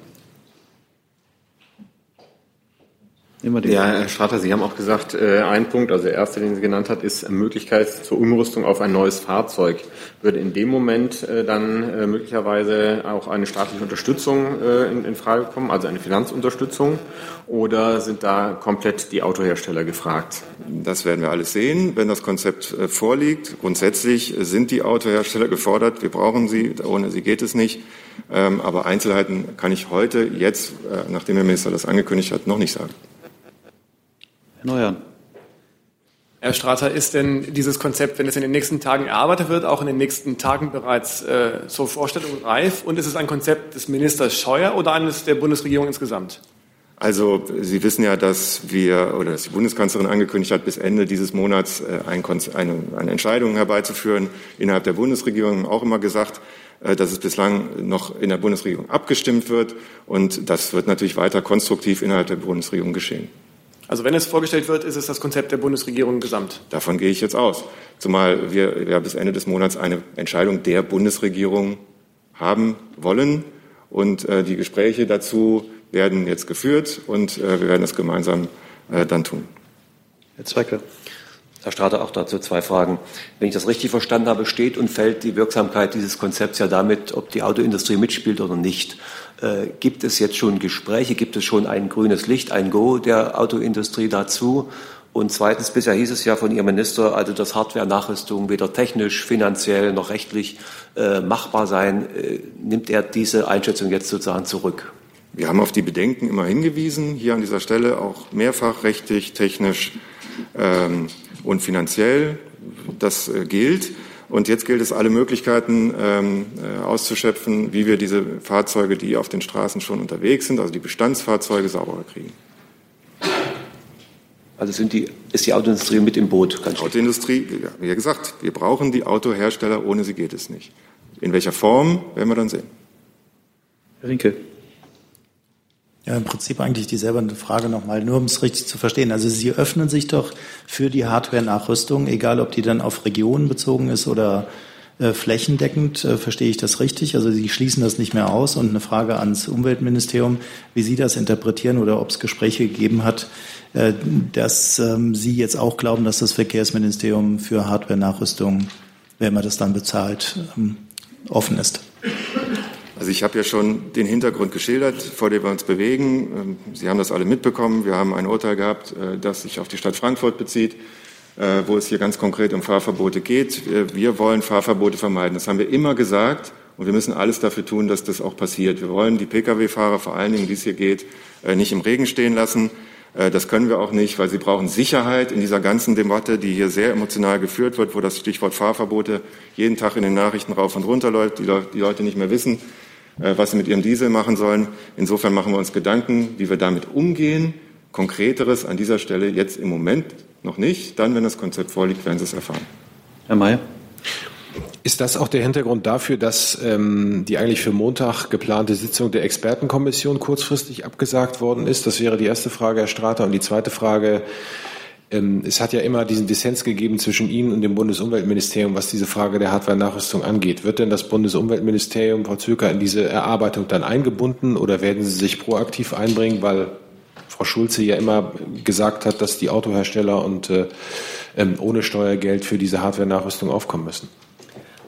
Ja, Herr Strater, Sie haben auch gesagt, äh, ein Punkt, also der erste, den Sie genannt hat, ist Möglichkeit zur Umrüstung auf ein neues Fahrzeug. Würde in dem Moment äh, dann äh, möglicherweise auch eine staatliche Unterstützung äh, in, in Frage kommen, also eine Finanzunterstützung, oder sind da komplett die Autohersteller gefragt? Das werden wir alles sehen, wenn das Konzept äh, vorliegt. Grundsätzlich sind die Autohersteller gefordert. Wir brauchen sie. Ohne sie geht es nicht. Ähm, aber Einzelheiten kann ich heute, jetzt, äh, nachdem der Minister das angekündigt hat, noch nicht sagen. Herr Neuern. Herr Strater, ist denn dieses Konzept, wenn es in den nächsten Tagen erarbeitet wird, auch in den nächsten Tagen bereits äh, zur Vorstellung reif? Und ist es ein Konzept des Ministers Scheuer oder eines der Bundesregierung insgesamt? Also Sie wissen ja, dass wir oder dass die Bundeskanzlerin angekündigt hat, bis Ende dieses Monats äh, ein eine, eine Entscheidung herbeizuführen. Innerhalb der Bundesregierung auch immer gesagt, äh, dass es bislang noch in der Bundesregierung abgestimmt wird. Und das wird natürlich weiter konstruktiv innerhalb der Bundesregierung geschehen. Also wenn es vorgestellt wird, ist es das Konzept der Bundesregierung gesamt. Davon gehe ich jetzt aus. Zumal wir ja bis Ende des Monats eine Entscheidung der Bundesregierung haben wollen. Und äh, die Gespräche dazu werden jetzt geführt und äh, wir werden das gemeinsam äh, dann tun. Herr Zwecker. Herr Strater, auch dazu zwei Fragen. Wenn ich das richtig verstanden habe, steht und fällt die Wirksamkeit dieses Konzepts ja damit, ob die Autoindustrie mitspielt oder nicht. Äh, gibt es jetzt schon Gespräche? Gibt es schon ein grünes Licht, ein Go der Autoindustrie dazu? Und zweitens, bisher hieß es ja von Ihrem Minister, also dass Hardware-Nachrüstung weder technisch, finanziell noch rechtlich äh, machbar sein. Äh, nimmt er diese Einschätzung jetzt sozusagen zurück? Wir haben auf die Bedenken immer hingewiesen, hier an dieser Stelle auch mehrfach rechtlich, technisch ähm, und finanziell. Das äh, gilt. Und jetzt gilt es, alle Möglichkeiten ähm, äh, auszuschöpfen, wie wir diese Fahrzeuge, die auf den Straßen schon unterwegs sind, also die Bestandsfahrzeuge, sauberer kriegen. Also sind die, ist die Autoindustrie mit im Boot? Die Autoindustrie, wie gesagt, wir brauchen die Autohersteller, ohne sie geht es nicht. In welcher Form, werden wir dann sehen. Herr Rinke. Ja, im Prinzip eigentlich dieselbe Frage nochmal, nur um es richtig zu verstehen. Also Sie öffnen sich doch für die Hardware-Nachrüstung, egal ob die dann auf Regionen bezogen ist oder äh, flächendeckend. Äh, verstehe ich das richtig? Also Sie schließen das nicht mehr aus. Und eine Frage ans Umweltministerium, wie Sie das interpretieren oder ob es Gespräche gegeben hat, äh, dass ähm, Sie jetzt auch glauben, dass das Verkehrsministerium für Hardware-Nachrüstung, wenn man das dann bezahlt, ähm, offen ist. Also ich habe ja schon den Hintergrund geschildert, vor dem wir uns bewegen. Ähm, Sie haben das alle mitbekommen. Wir haben ein Urteil gehabt, äh, das sich auf die Stadt Frankfurt bezieht, äh, wo es hier ganz konkret um Fahrverbote geht. Wir wollen Fahrverbote vermeiden. Das haben wir immer gesagt. Und wir müssen alles dafür tun, dass das auch passiert. Wir wollen die Pkw-Fahrer, vor allen Dingen, wie es hier geht, äh, nicht im Regen stehen lassen. Das können wir auch nicht, weil sie brauchen Sicherheit in dieser ganzen Debatte, die hier sehr emotional geführt wird, wo das Stichwort Fahrverbote jeden Tag in den Nachrichten rauf und runter läuft, die Leute nicht mehr wissen, was sie mit ihrem Diesel machen sollen. Insofern machen wir uns Gedanken, wie wir damit umgehen. Konkreteres an dieser Stelle jetzt im Moment noch nicht. Dann, wenn das Konzept vorliegt, werden Sie es erfahren. Herr Mayer. Ist das auch der Hintergrund dafür, dass ähm, die eigentlich für Montag geplante Sitzung der Expertenkommission kurzfristig abgesagt worden ist? Das wäre die erste Frage, Herr Strater. Und die zweite Frage, es hat ja immer diesen Dissens gegeben zwischen Ihnen und dem Bundesumweltministerium, was diese Frage der Hardware-Nachrüstung angeht. Wird denn das Bundesumweltministerium, Frau Zöker, in diese Erarbeitung dann eingebunden oder werden Sie sich proaktiv einbringen, weil Frau Schulze ja immer gesagt hat, dass die Autohersteller und äh, ähm, ohne Steuergeld für diese Hardware-Nachrüstung aufkommen müssen?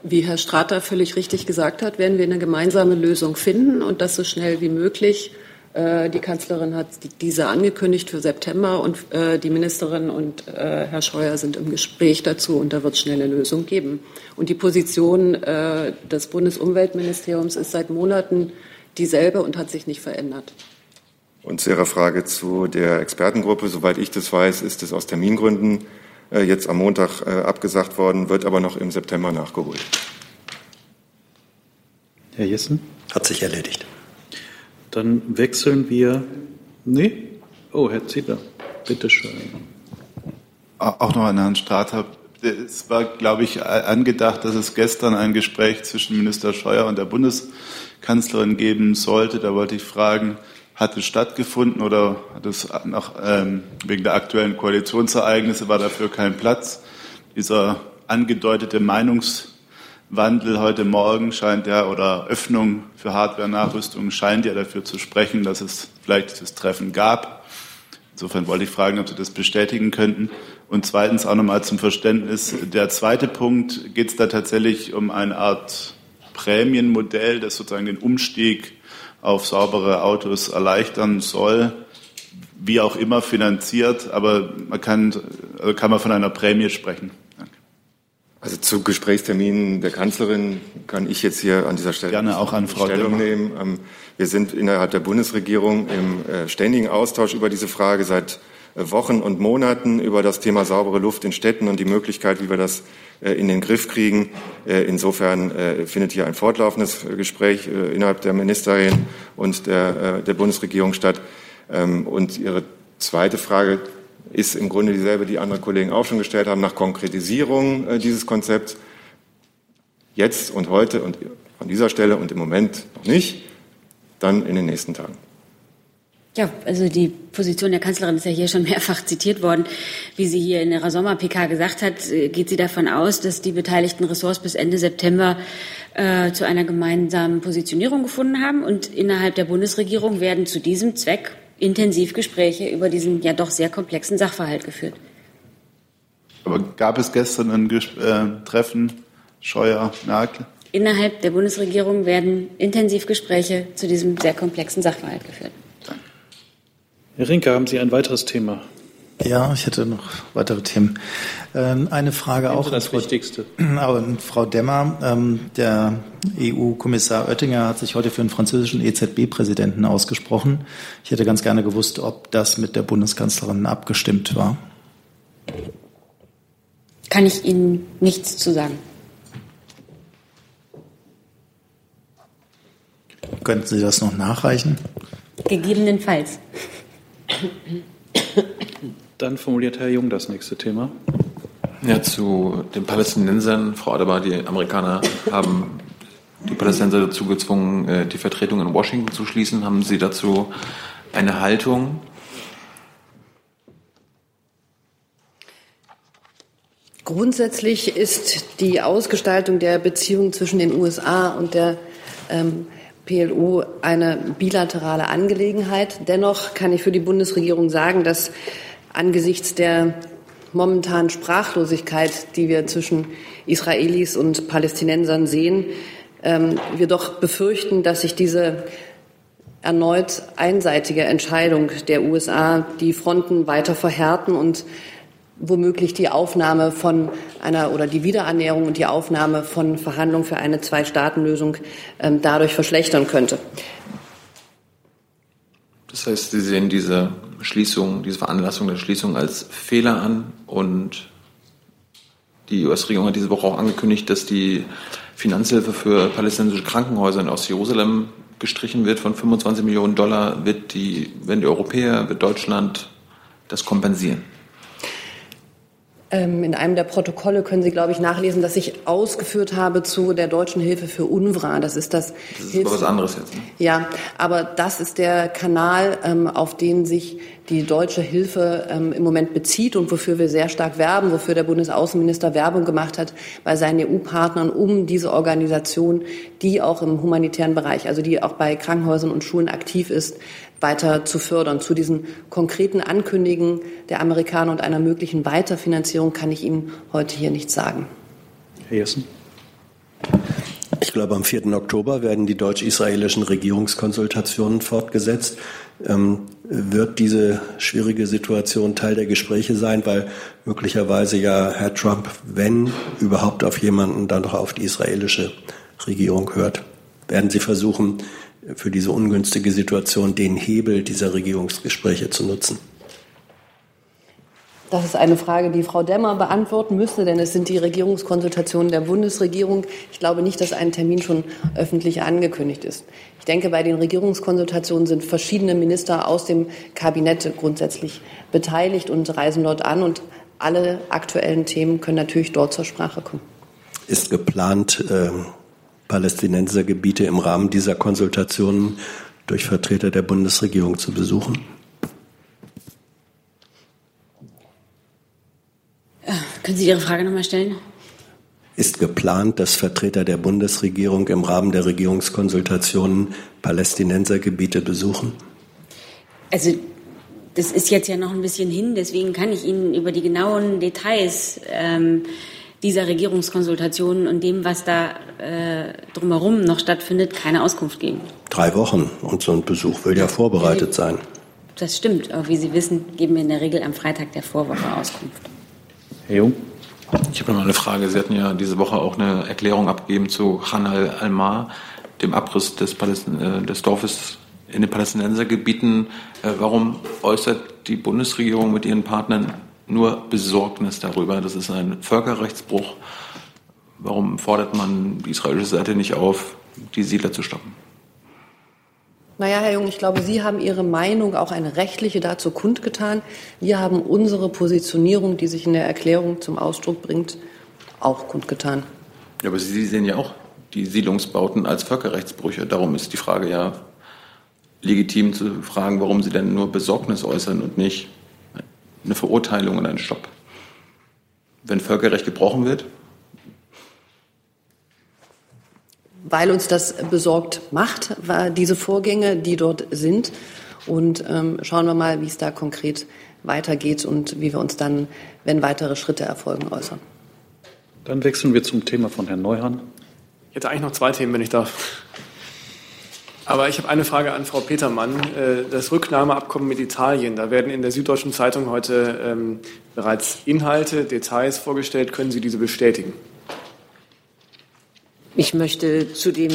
Wie Herr Strater völlig richtig gesagt hat, werden wir eine gemeinsame Lösung finden und das so schnell wie möglich. Äh, die Kanzlerin hat diese angekündigt für September und äh, die Ministerin und äh, Herr Scheuer sind im Gespräch dazu und da wird es schnell eine Lösung geben. Und die Position des Bundesumweltministeriums ist seit Monaten dieselbe und hat sich nicht verändert. Und zu Ihrer Frage zu der Expertengruppe, soweit ich das weiß, ist es aus Termingründen jetzt am Montag abgesagt worden, wird aber noch im September nachgeholt. Herr Jessen? Hat sich erledigt. Dann wechseln wir. Nee? Oh, Herr Ziedler, bitteschön. Auch noch an Herrn Strater. Es war, glaube ich, angedacht, dass es gestern ein Gespräch zwischen Minister Scheuer und der Bundeskanzlerin geben sollte. Da wollte ich fragen, hat es stattgefunden oder hat es noch ähm, wegen der aktuellen Koalitionsereignisse war dafür kein Platz? Dieser angedeutete Meinungswandel heute Morgen scheint ja oder Öffnung für Hardware-Nachrüstung scheint ja dafür zu sprechen, dass es vielleicht dieses Treffen gab. Insofern wollte ich fragen, ob Sie das bestätigen könnten. Und zweitens auch nochmal zum Verständnis. Der zweite Punkt, geht es da tatsächlich um eine Art Prämienmodell, das sozusagen den Umstieg auf saubere Autos erleichtern soll, wie auch immer finanziert, aber man kann, also kann man von einer Prämie sprechen. Also zu Gesprächsterminen der Kanzlerin kann ich jetzt hier an dieser Stelle gerne auch an Frau Stellung Demmer. nehmen. Ähm, wir sind innerhalb der Bundesregierung im äh, ständigen Austausch über diese Frage seit äh, Wochen und Monaten über das Thema saubere Luft in Städten und die Möglichkeit, wie wir das äh, in den Griff kriegen. Insofern findet hier ein fortlaufendes Gespräch innerhalb der Ministerien und der, der Bundesregierung statt. Ähm, und Ihre zweite Frage ist im Grunde dieselbe, die andere Kollegen auch schon gestellt haben, nach Konkretisierung dieses Konzepts. Jetzt und heute und an dieser Stelle und im Moment noch nicht, dann in den nächsten Tagen. Ja, also die Position der Kanzlerin ist ja hier schon mehrfach zitiert worden. Wie sie hier in ihrer Sommer-PK gesagt hat, äh, geht sie davon aus, dass die beteiligten Ressorts bis Ende September äh, zu einer gemeinsamen Positionierung gefunden haben. Und innerhalb der Bundesregierung werden zu diesem Zweck intensiv Gespräche über diesen ja doch sehr komplexen Sachverhalt geführt. Aber gab es gestern ein Ges äh, Treffen Scheuer-Merkel? Innerhalb der Bundesregierung werden intensiv Gespräche zu diesem sehr komplexen Sachverhalt geführt. Herr Rinke, haben Sie ein weiteres Thema? Ja, ich hätte noch weitere Themen. Ähm, eine Frage auch das Frau, Wichtigste. an Frau Demmer. Ähm, Der EU-Kommissar Oettinger hat sich heute für einen französischen EZB-Präsidenten ausgesprochen. Ich hätte ganz gerne gewusst, ob das mit der Bundeskanzlerin abgestimmt war. Kann ich Ihnen nichts zu sagen. Könnten Sie das noch nachreichen? Gegebenenfalls. Dann formuliert Herr Jung das nächste Thema. Ja, zu den Palästinensern, Frau Adebar, die Amerikaner haben die Palästinenser dazu gezwungen, äh, die Vertretung in Washington zu schließen. Haben Sie dazu eine Haltung? Grundsätzlich ist die Ausgestaltung der Beziehung zwischen den USA und der ähm, PLO eine bilaterale Angelegenheit. Dennoch kann ich für die Bundesregierung sagen, dass angesichts der momentanen Sprachlosigkeit, die wir zwischen Israelis und Palästinensern sehen, ähm, wir doch befürchten, dass sich diese erneut einseitige Entscheidung der USA die Fronten weiter verhärten und womöglich die Aufnahme von einer oder die Wiederannäherung und die Aufnahme von Verhandlungen für eine Zwei-Staaten-Lösung ähm, dadurch verschlechtern könnte. Das heißt, Sie sehen diese Schließung, diese Veranlassung der Schließung als Fehler an und die US-Regierung hat diese Woche auch angekündigt, dass die Finanzhilfe für palästinensische Krankenhäuser in Ostjerusalem gestrichen wird von 25 Millionen Dollar. Wird die, werden die Europäer, wird Deutschland das kompensieren? Ähm, In einem der Protokolle können Sie, glaube ich, nachlesen, dass ich ausgeführt habe zu der deutschen Hilfe für UNRWA. Das ist das. Das ist aber was anderes jetzt. Ne? Ja, aber das ist der Kanal, ähm, auf den sich die deutsche Hilfe ähm, im Moment bezieht und wofür wir sehr stark werben, wofür der Bundesaußenminister Werbung gemacht hat bei seinen EU-Partnern, um diese Organisation, die auch im humanitären Bereich, also die auch bei Krankenhäusern und Schulen aktiv ist, weiter zu fördern. Zu diesen konkreten Ankündigungen der Amerikaner und einer möglichen Weiterfinanzierung kann ich Ihnen heute hier nichts sagen. Herr Jessen. Ich glaube, am 4. Oktober werden die deutsch-israelischen Regierungskonsultationen fortgesetzt. Ähm, wird diese schwierige Situation Teil der Gespräche sein, weil möglicherweise ja Herr Trump, wenn überhaupt auf jemanden, dann doch auf die israelische Regierung hört? Werden Sie versuchen, für diese ungünstige Situation den Hebel dieser Regierungsgespräche zu nutzen? Das ist eine Frage, die Frau Demmer beantworten müsste, denn es sind die Regierungskonsultationen der Bundesregierung. Ich glaube nicht, dass ein Termin schon öffentlich angekündigt ist. Ich denke, bei den Regierungskonsultationen sind verschiedene Minister aus dem Kabinett grundsätzlich beteiligt und reisen dort an. Und alle aktuellen Themen können natürlich dort zur Sprache kommen. Ist geplant, äh, Palästinensergebiete im Rahmen dieser Konsultationen durch Vertreter der Bundesregierung zu besuchen? Können Sie Ihre Frage nochmal stellen? Ist geplant, dass Vertreter der Bundesregierung im Rahmen der Regierungskonsultationen Palästinensergebiete besuchen? Also das ist jetzt ja noch ein bisschen hin, deswegen kann ich Ihnen über die genauen Details ähm, dieser Regierungskonsultationen und dem, was da äh, drumherum noch stattfindet, keine Auskunft geben. Drei Wochen und so ein Besuch will ja vorbereitet sein. Das stimmt, aber wie Sie wissen, geben wir in der Regel am Freitag der Vorwoche Auskunft. Herr Jung? Ich habe noch eine Frage. Sie hatten ja diese Woche auch eine Erklärung abgegeben zu Khan al-Almar, dem Abriss des, Palästin äh, des Dorfes in den Palästinensergebieten. Äh, warum äußert die Bundesregierung mit ihren Partnern nur Besorgnis darüber? Das ist ein Völkerrechtsbruch. Warum fordert man die israelische Seite nicht auf, die Siedler zu stoppen? Naja, Herr Jung, ich glaube, Sie haben Ihre Meinung, auch eine rechtliche, dazu kundgetan. Wir haben unsere Positionierung, die sich in der Erklärung zum Ausdruck bringt, auch kundgetan. Ja, aber Sie sehen ja auch die Siedlungsbauten als Völkerrechtsbrüche. Darum ist die Frage ja legitim zu fragen, warum Sie denn nur Besorgnis äußern und nicht eine Verurteilung und einen Stopp. Wenn Völkerrecht gebrochen wird, weil uns das besorgt macht, diese Vorgänge, die dort sind. Und ähm, schauen wir mal, wie es da konkret weitergeht und wie wir uns dann, wenn weitere Schritte erfolgen, äußern. Dann wechseln wir zum Thema von Herrn Neuhan. Ich hätte eigentlich noch zwei Themen, wenn ich darf. Aber ich habe eine Frage an Frau Petermann. Äh, das Rücknahmeabkommen mit Italien, da werden in der Süddeutschen Zeitung heute ähm, bereits Inhalte, Details vorgestellt. Können Sie diese bestätigen? Ich möchte zu dem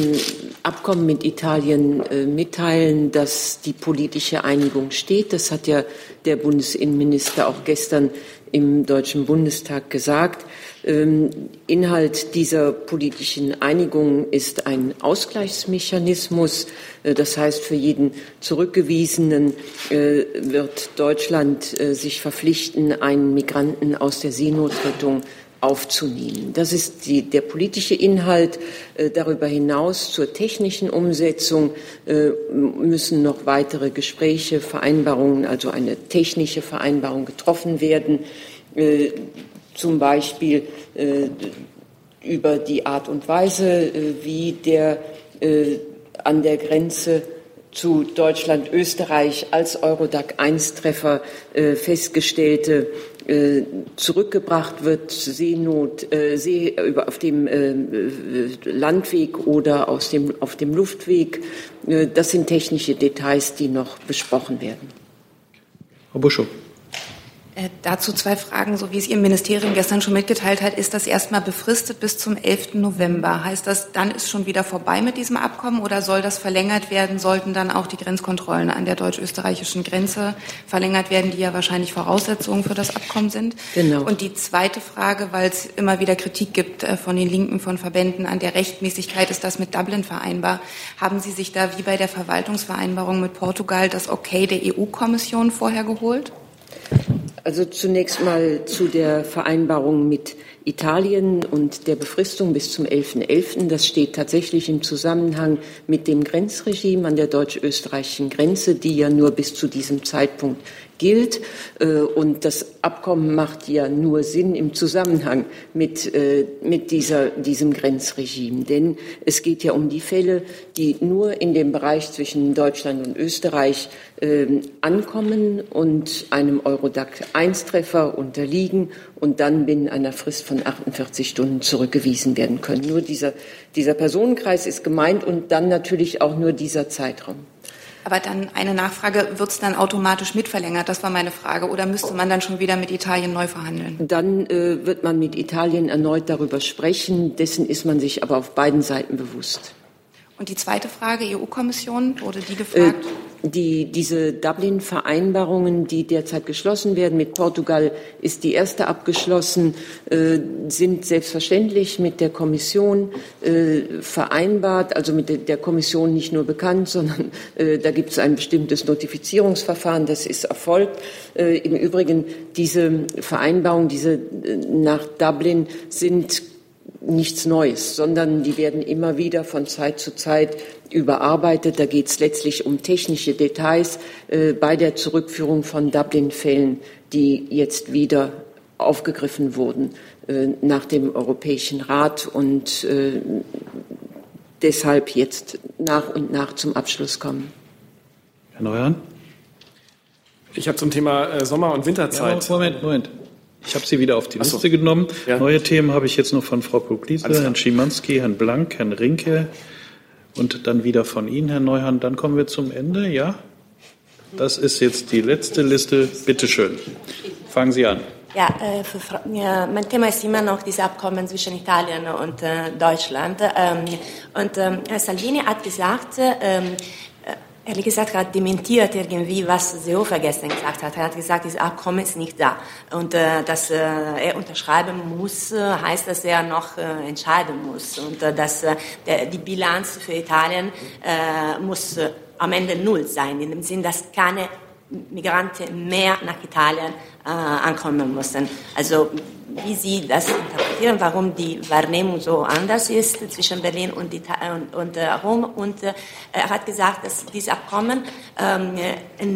Abkommen mit Italien äh, mitteilen, dass die politische Einigung steht. Das hat ja der Bundesinnenminister auch gestern im Deutschen Bundestag gesagt. Ähm, Inhalt dieser politischen Einigung ist ein Ausgleichsmechanismus. Äh, das heißt, für jeden Zurückgewiesenen äh, wird Deutschland äh, sich verpflichten, einen Migranten aus der Seenotrettung aufzunehmen. Das ist die, der politische Inhalt. Darüber hinaus zur technischen Umsetzung müssen noch weitere Gespräche, Vereinbarungen, also eine technische Vereinbarung getroffen werden, zum Beispiel äh, über die Art und Weise, äh, wie der äh, an der Grenze zu Deutschland, Österreich als Eurodac-1-Treffer festgestellte äh, zurückgebracht wird, Seenot, äh, See, über, auf dem äh, Landweg oder aus dem, auf dem Luftweg. Äh, das sind technische Details, die noch besprochen werden. Frau Buschow. Äh, dazu zwei Fragen. So wie es Ihr Ministerium gestern schon mitgeteilt hat, ist das erstmal befristet bis zum 11. November. Heißt das, dann ist schon wieder vorbei mit diesem Abkommen oder soll das verlängert werden? Sollten dann auch die Grenzkontrollen an der deutsch-österreichischen Grenze verlängert werden, die ja wahrscheinlich Voraussetzungen für das Abkommen sind? Genau. Und die zweite Frage, weil es immer wieder Kritik gibt äh, von den Linken, von Verbänden an der Rechtmäßigkeit, ist das mit Dublin vereinbar? Haben Sie sich da wie bei der Verwaltungsvereinbarung mit Portugal das Okay der EU-Kommission vorher geholt? Also zunächst mal zu der Vereinbarung mit Italien und der Befristung bis zum 11.11. .11. Das steht tatsächlich im Zusammenhang mit dem Grenzregime an der deutsch-österreichischen Grenze, die ja nur bis zu diesem Zeitpunkt gilt. Äh, und das Abkommen macht ja nur Sinn im Zusammenhang mit, äh, mit dieser, diesem Grenzregime. Denn es geht ja um die Fälle, die nur in dem Bereich zwischen Deutschland und Österreich ähm, ankommen und einem Eurodac-1-Treffer unterliegen und dann binnen einer Frist von 48 Stunden zurückgewiesen werden können. Nur dieser, dieser Personenkreis ist gemeint und dann natürlich auch nur dieser Zeitraum. Aber dann eine Nachfrage, wird es dann automatisch mitverlängert? Das war meine Frage. Oder müsste man dann schon wieder mit Italien neu verhandeln? Dann äh, wird man mit Italien erneut darüber sprechen. Dessen ist man sich aber auf beiden Seiten bewusst. Und die zweite Frage, EU-Kommission, wurde die gefragt? Äh, die, diese Dublin-Vereinbarungen, die derzeit geschlossen werden, mit Portugal ist die erste abgeschlossen, äh, sind selbstverständlich mit der Kommission äh, vereinbart, also mit der, Kommission nicht nur bekannt, sondern äh, da gibt es ein bestimmtes Notifizierungsverfahren, das ist erfolgt. Äh, Im Übrigen, diese Vereinbarungen, diese äh, nach Dublin sind nichts Neues, sondern die werden immer wieder von Zeit zu Zeit überarbeitet. Da geht es letztlich um technische Details äh, bei der Zurückführung von Dublin-Fällen, die jetzt wieder aufgegriffen wurden äh, nach dem Europäischen Rat und äh, deshalb jetzt nach und nach zum Abschluss kommen. Herr Neuhan? Ich habe zum Thema äh, Sommer- und Winterzeit. Ja, Moment, Moment. Ich habe Sie wieder auf die Liste so. genommen. Ja. Neue Themen habe ich jetzt noch von Frau Pugliese, Herrn Schimanski, Herrn Blank, Herrn Rinke und dann wieder von Ihnen, Herr Neuhan. Dann kommen wir zum Ende, ja? Das ist jetzt die letzte Liste. Bitte schön. Fangen Sie an. Ja, äh, für, ja, mein Thema ist immer noch dieses Abkommen zwischen Italien und äh, Deutschland. Ähm, und ähm, Salvini hat gesagt, ähm, ehrlich gesagt, er hat dementiert irgendwie, was Seehofer gestern gesagt hat. Er hat gesagt, dieses Abkommen ist nicht da. Und äh, dass äh, er unterschreiben muss, äh, heißt, dass er noch äh, entscheiden muss. Und äh, dass der, die Bilanz für Italien muss am Ende null sein, in dem Sinn, dass keine Migranten mehr nach Italien ankommen mussten. Also wie Sie das interpretieren, warum die Wahrnehmung so anders ist zwischen Berlin und, und, und äh, Rom. Und äh, er hat gesagt, dass dieses Abkommen ähm,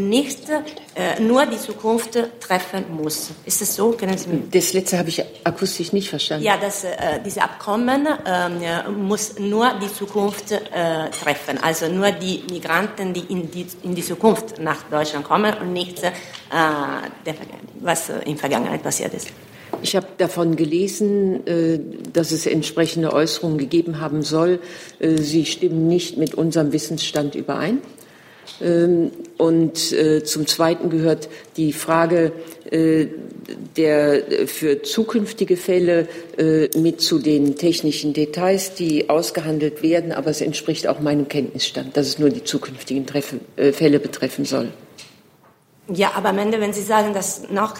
nicht äh, nur die Zukunft treffen muss. Ist das so? Können Sie das letzte habe ich akustisch nicht verstanden. Ja, dass äh, dieses Abkommen ähm, muss nur die Zukunft äh, treffen. Also nur die Migranten, die in die, in die Zukunft nach Deutschland kommen und nicht äh, der, was in Vergangenheit passiert ist. Ich habe davon gelesen, äh, dass es entsprechende Äußerungen gegeben haben soll. Äh, sie stimmen nicht mit unserem Wissensstand überein. Ähm, und äh, zum Zweiten gehört die Frage der für zukünftige Fälle mit zu den technischen Details, die ausgehandelt werden. Aber es entspricht auch meinem Kenntnisstand, dass es nur die zukünftigen Fälle betreffen soll. Ja, aber am Ende, wenn Sie sagen, dass noch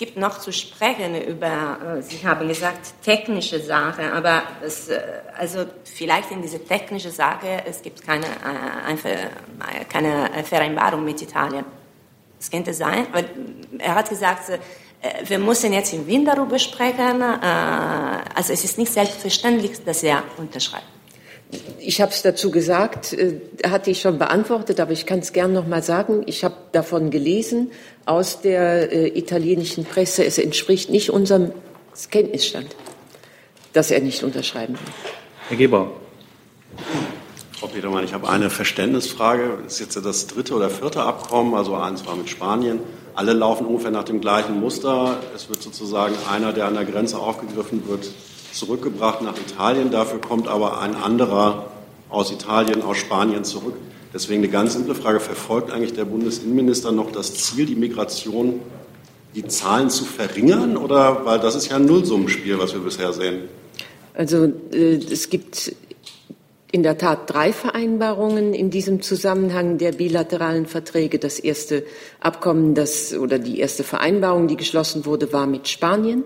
gibt noch zu sprechen über, äh, Sie haben gesagt, technische Sachen, aber es, äh, also vielleicht in diese technische Sache, es gibt keine, äh, keine Vereinbarung mit Italien. Das könnte sein, weil er hat gesagt, wir müssen jetzt im Wien darüber sprechen. Also es ist nicht selbstverständlich, dass er unterschreibt. Ich habe es dazu gesagt, hatte ich schon beantwortet, aber ich kann es gern noch mal sagen. Ich habe davon gelesen aus der äh, italienischen Presse. Es entspricht nicht unserem Kenntnisstand, dass er nicht unterschreiben will. Herr Geber. Frau Petermann, ich habe eine Verständnisfrage. Das ist jetzt das dritte oder vierte Abkommen, also eins war mit Spanien. Alle laufen ungefähr nach dem gleichen Muster. Es wird sozusagen einer, der an der Grenze aufgegriffen wird, zurückgebracht nach Italien. Dafür kommt aber ein anderer aus Italien, aus Spanien zurück. Deswegen eine ganz simple Frage. Verfolgt eigentlich der Bundesinnenminister noch das Ziel, die Migration, die Zahlen zu verringern? Oder, weil das ist ja ein Nullsummenspiel, was wir bisher sehen. Also äh, es gibt in der Tat drei Vereinbarungen in diesem Zusammenhang der bilateralen Verträge. Das erste Abkommen, das oder die erste Vereinbarung, die geschlossen wurde, war mit Spanien.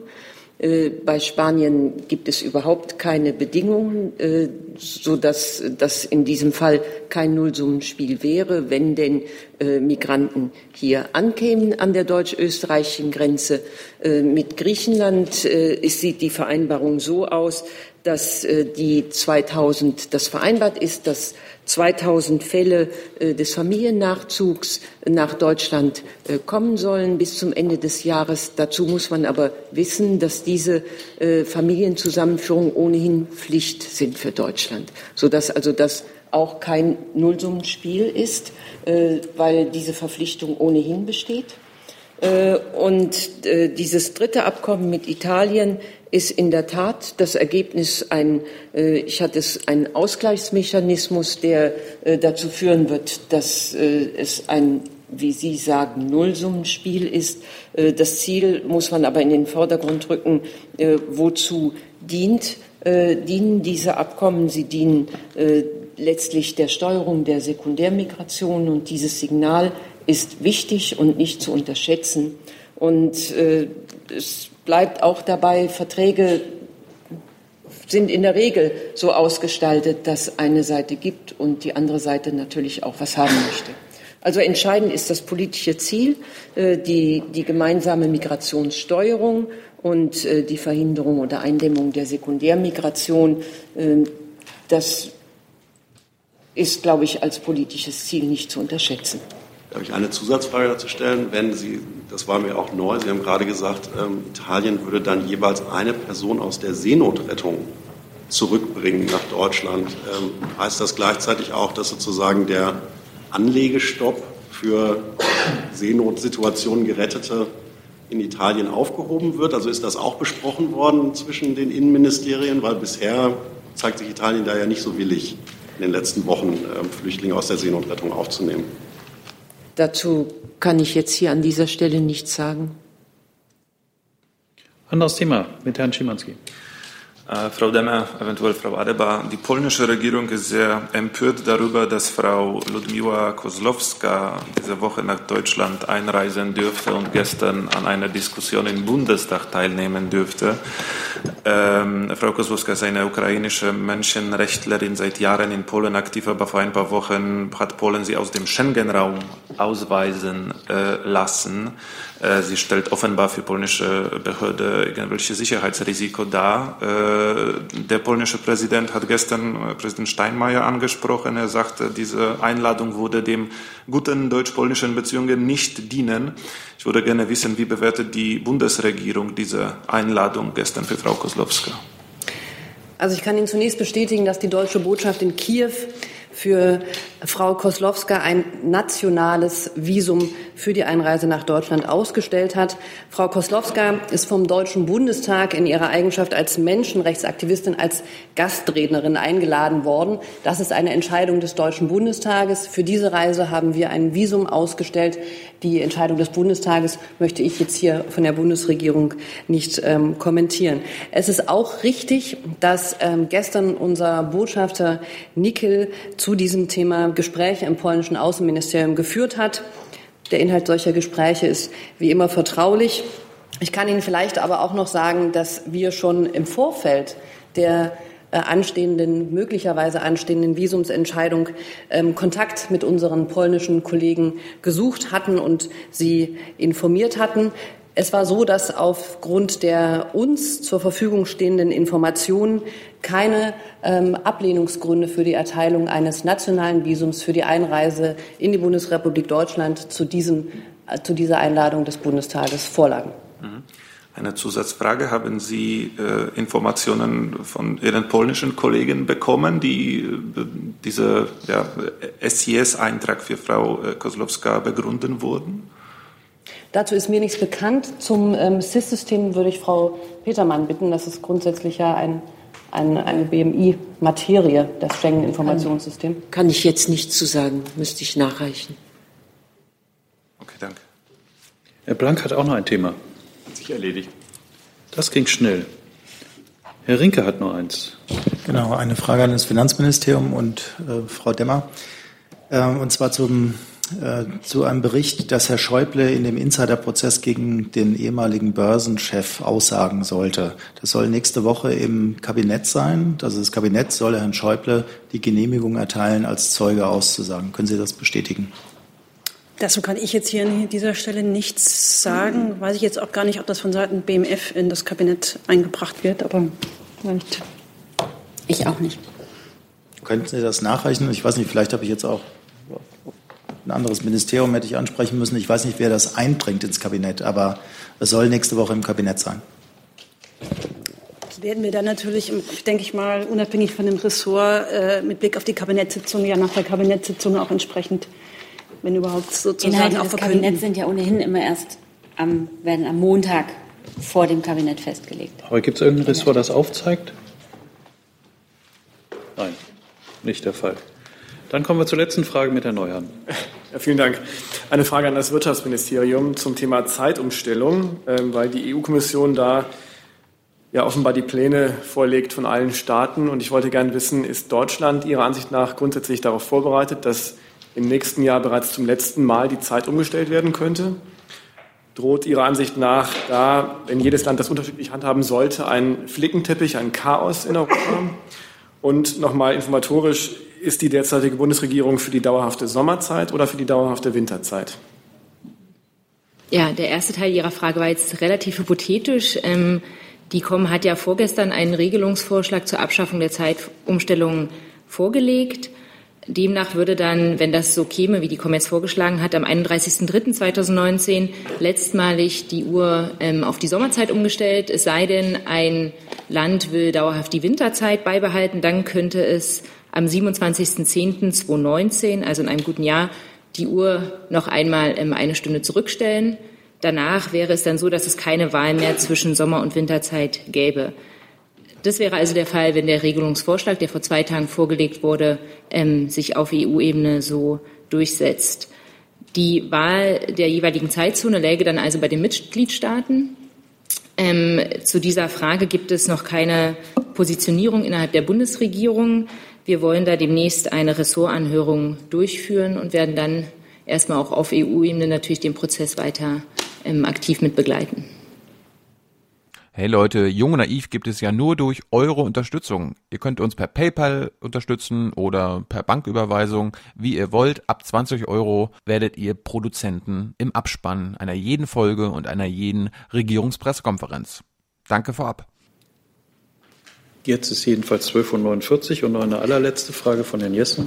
Äh, bei Spanien gibt es überhaupt keine Bedingungen, äh, so dass das in diesem Fall kein Nullsummenspiel wäre, wenn denn äh, Migranten hier ankämen an der deutsch-österreichischen Grenze. Mit Griechenland sieht die Vereinbarung so aus, dass die 2000, das vereinbart ist, dass 2000 Fälle äh, des Familiennachzugs nach Deutschland äh, kommen sollen bis zum Ende des Jahres. Dazu muss man aber wissen, dass diese äh, Familienzusammenführungen ohnehin Pflicht sind für Deutschland, sodass also das auch kein Nullsummenspiel ist, weil diese Verpflichtung ohnehin besteht. Und dieses dritte Abkommen mit Italien ist in der Tat das Ergebnis ein, äh, ich hatte es, ein Ausgleichsmechanismus, der äh, dazu führen wird, dass äh, es ein wie Sie sagen, Nullsummenspiel ist. Das Ziel muss man aber in den Vordergrund rücken. Wozu dient, dienen diese Abkommen? Sie dienen letztlich der Steuerung der Sekundärmigration und dieses Signal ist wichtig und nicht zu unterschätzen. Und es bleibt auch dabei, Verträge sind in der Regel so ausgestaltet, dass eine Seite gibt und die andere Seite natürlich auch was haben möchte. Also entscheidend ist das politische Ziel, äh, die, die gemeinsame Migrationssteuerung und äh, die Verhinderung oder Eindämmung der Sekundärmigration. Ähm, das ist, glaube ich, als politisches Ziel nicht zu unterschätzen. Darf ich eine Zusatzfrage dazu stellen? Wenn Sie, das war mir auch neu, Sie haben gerade gesagt, ähm, Italien würde dann jeweils eine Person aus der Seenotrettung zurückbringen nach Deutschland. Ähm, heißt das gleichzeitig auch, dass sozusagen der Anlegestopp für Seenotsituationen Gerettete in Italien aufgehoben wird? Also ist das auch besprochen worden zwischen den Innenministerien? Weil bisher zeigt sich Italien da ja nicht so willig, in den letzten Wochen ähm, Flüchtlinge aus der Seenotrettung aufzunehmen. Dazu kann ich jetzt hier an dieser Stelle nichts sagen. Anderes Thema mit Herrn Schimanski. Äh, Frau Demmer, eventuell Frau Adeba, die polnische Regierung ist sehr empört darüber, dass Frau Ludmiła Kozlowska diese Woche nach Deutschland einreisen dürfte und gestern an einer Diskussion im Bundestag teilnehmen dürfte. Ähm, Frau Kozlowska ist eine ukrainische Menschenrechtlerin, seit Jahren in Polen aktiv, aber vor ein paar Wochen hat Polen sie aus dem Schengen-Raum ausweisen äh, lassen. Äh, sie stellt offenbar für polnische Behörde irgendwelche Sicherheitsrisiko dar. Äh, der polnische Präsident hat gestern äh, Präsident Steinmeier angesprochen. Er sagte, diese Einladung würde dem guten deutsch-polnischen Beziehungen nicht dienen. Ich würde gerne wissen, wie bewertet die Bundesregierung diese Einladung gestern für Frau Kozlowska? Also ich kann Ihnen zunächst bestätigen, dass die deutsche Botschaft in Kiew für Frau Koslowska ein nationales Visum für die Einreise nach Deutschland ausgestellt hat. Frau Koslowska ist vom Deutschen Bundestag in ihrer Eigenschaft als Menschenrechtsaktivistin als Gastrednerin eingeladen worden. Das ist eine Entscheidung des Deutschen Bundestages. Für diese Reise haben wir ein Visum ausgestellt. Die Entscheidung des Bundestages möchte ich jetzt hier von der Bundesregierung nicht ähm, kommentieren. Es ist auch richtig, dass ähm, gestern unser Botschafter Nickel zu diesem Thema Gespräche im polnischen Außenministerium geführt hat. Der Inhalt solcher Gespräche ist wie immer vertraulich. Ich kann Ihnen vielleicht aber auch noch sagen, dass wir schon im Vorfeld der äh, anstehenden, möglicherweise anstehenden Visumsentscheidung ähm, Kontakt mit unseren polnischen Kollegen gesucht hatten und sie informiert hatten. Es war so, dass aufgrund der uns zur Verfügung stehenden Informationen keine ähm, Ablehnungsgründe für die Erteilung eines nationalen Visums für die Einreise in die Bundesrepublik Deutschland zu, diesem, äh, zu dieser Einladung des Bundestages vorlagen. Mhm. Eine Zusatzfrage. Haben Sie äh, Informationen von Ihren polnischen Kollegen bekommen, die äh, diese ja, SIS-Eintrag für Frau äh, Kozlowska begründen wurden? Dazu ist mir nichts bekannt. Zum ähm, SIS-System würde ich Frau Petermann bitten. Das ist grundsätzlich ja ein, ein, eine BMI-Materie, das Schengen-Informationssystem. Kann ich jetzt nichts zu sagen, müsste ich nachreichen. Okay, danke. Herr Blank hat auch noch ein Thema. Hat sich erledigt. Das ging schnell. Herr Rinke hat noch eins. Genau, eine Frage an das Finanzministerium und äh, Frau Demmer. Äh, und zwar zum zu einem Bericht, dass Herr Schäuble in dem Insiderprozess gegen den ehemaligen Börsenchef aussagen sollte. Das soll nächste Woche im Kabinett sein. Also das Kabinett soll Herrn Schäuble die Genehmigung erteilen, als Zeuge auszusagen. Können Sie das bestätigen? Dazu kann ich jetzt hier an dieser Stelle nichts sagen. Weiß ich jetzt auch gar nicht, ob das von Seiten BMF in das Kabinett eingebracht wird, aber vielleicht. Ich auch nicht. Könnten Sie das nachreichen? Ich weiß nicht, vielleicht habe ich jetzt auch ein anderes Ministerium hätte ich ansprechen müssen. Ich weiß nicht, wer das einbringt ins Kabinett, aber es soll nächste Woche im Kabinett sein. Das werden wir dann natürlich, denke ich mal, unabhängig von dem Ressort äh, mit Blick auf die Kabinettssitzung, ja nach der Kabinettssitzung auch entsprechend, wenn überhaupt sozusagen Inhalte auch des verkünden. Kabinetts sind ja ohnehin immer erst am, werden am Montag vor dem Kabinett festgelegt. Aber gibt es irgendein Ressort, das aufzeigt? Nein, nicht der Fall. Dann kommen wir zur letzten Frage mit Herrn Neuhan. Ja, vielen Dank. Eine Frage an das Wirtschaftsministerium zum Thema Zeitumstellung, ähm, weil die EU-Kommission da ja offenbar die Pläne vorlegt von allen Staaten. Und ich wollte gerne wissen, ist Deutschland Ihrer Ansicht nach grundsätzlich darauf vorbereitet, dass im nächsten Jahr bereits zum letzten Mal die Zeit umgestellt werden könnte? Droht Ihrer Ansicht nach da, wenn jedes Land das unterschiedlich handhaben sollte, ein Flickenteppich, ein Chaos in Europa? Und nochmal informatorisch, ist die derzeitige Bundesregierung für die dauerhafte Sommerzeit oder für die dauerhafte Winterzeit? Ja, der erste Teil Ihrer Frage war jetzt relativ hypothetisch. Ähm, die KOM hat ja vorgestern einen Regelungsvorschlag zur Abschaffung der Zeitumstellung vorgelegt. Demnach würde dann, wenn das so käme, wie die KOM jetzt vorgeschlagen hat, am 31.03.2019 letztmalig die Uhr ähm, auf die Sommerzeit umgestellt. Es sei denn, ein Land will dauerhaft die Winterzeit beibehalten, dann könnte es am 27.10.2019, also in einem guten Jahr, die Uhr noch einmal ähm, eine Stunde zurückstellen. Danach wäre es dann so, dass es keine Wahl mehr zwischen Sommer- und Winterzeit gäbe. Das wäre also der Fall, wenn der Regelungsvorschlag, der vor zwei Tagen vorgelegt wurde, ähm, sich auf EU-Ebene so durchsetzt. Die Wahl der jeweiligen Zeitzone läge dann also bei den Mitgliedstaaten. Ähm, zu dieser Frage gibt es noch keine Positionierung innerhalb der Bundesregierung. Wir wollen da demnächst eine Ressortanhörung durchführen und werden dann erstmal auch auf EU-Ebene natürlich den Prozess weiter ähm, aktiv mit begleiten. Hey Leute, Jung und Naiv gibt es ja nur durch eure Unterstützung. Ihr könnt uns per PayPal unterstützen oder per Banküberweisung, wie ihr wollt. Ab 20 Euro werdet ihr Produzenten im Abspann einer jeden Folge und einer jeden Regierungspressekonferenz. Danke vorab. Jetzt ist jedenfalls 12.49 Uhr und noch eine allerletzte Frage von Herrn Jessen.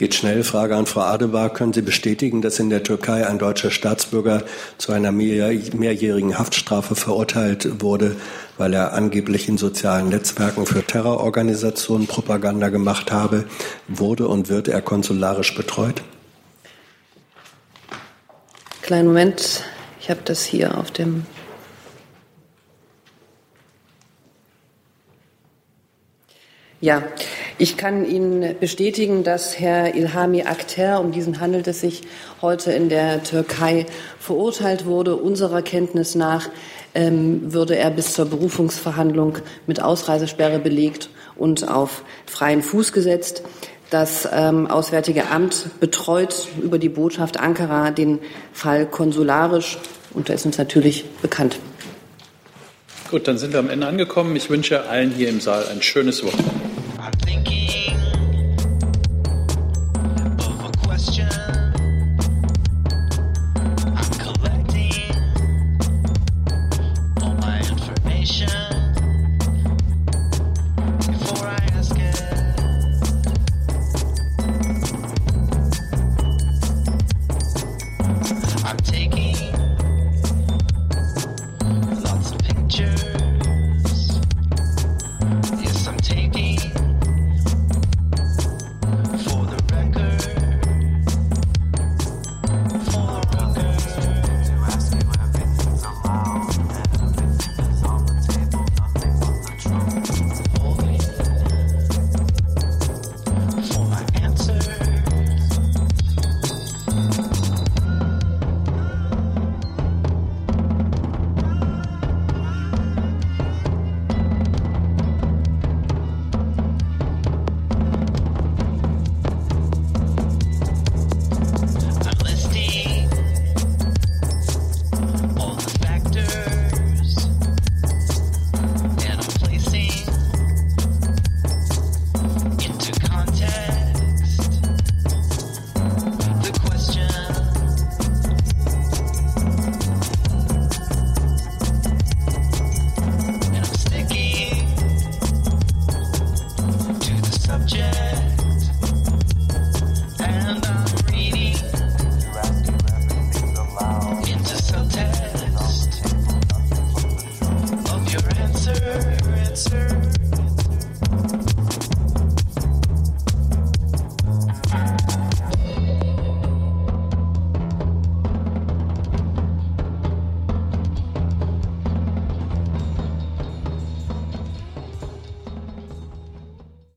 Geht schnell. Frage an Frau Adebar. Können Sie bestätigen, dass in der Türkei ein deutscher Staatsbürger zu einer mehrjährigen Haftstrafe verurteilt wurde, weil er angeblich in sozialen Netzwerken für Terrororganisationen Propaganda gemacht habe? Wurde und wird er konsularisch betreut? Kleinen Moment. Ich habe das hier auf dem Ja, ich kann Ihnen bestätigen, dass Herr Ilhami Akhter, um diesen handelt es sich, heute in der Türkei verurteilt wurde. Unserer Kenntnis nach ähm, würde er bis zur Berufungsverhandlung mit Ausreisesperre belegt und auf freien Fuß gesetzt. Das ähm, Auswärtige Amt betreut über die Botschaft Ankara den Fall konsularisch und da ist uns natürlich bekannt. Gut, dann sind wir am Ende angekommen. Ich wünsche allen hier im Saal ein schönes Wochenende.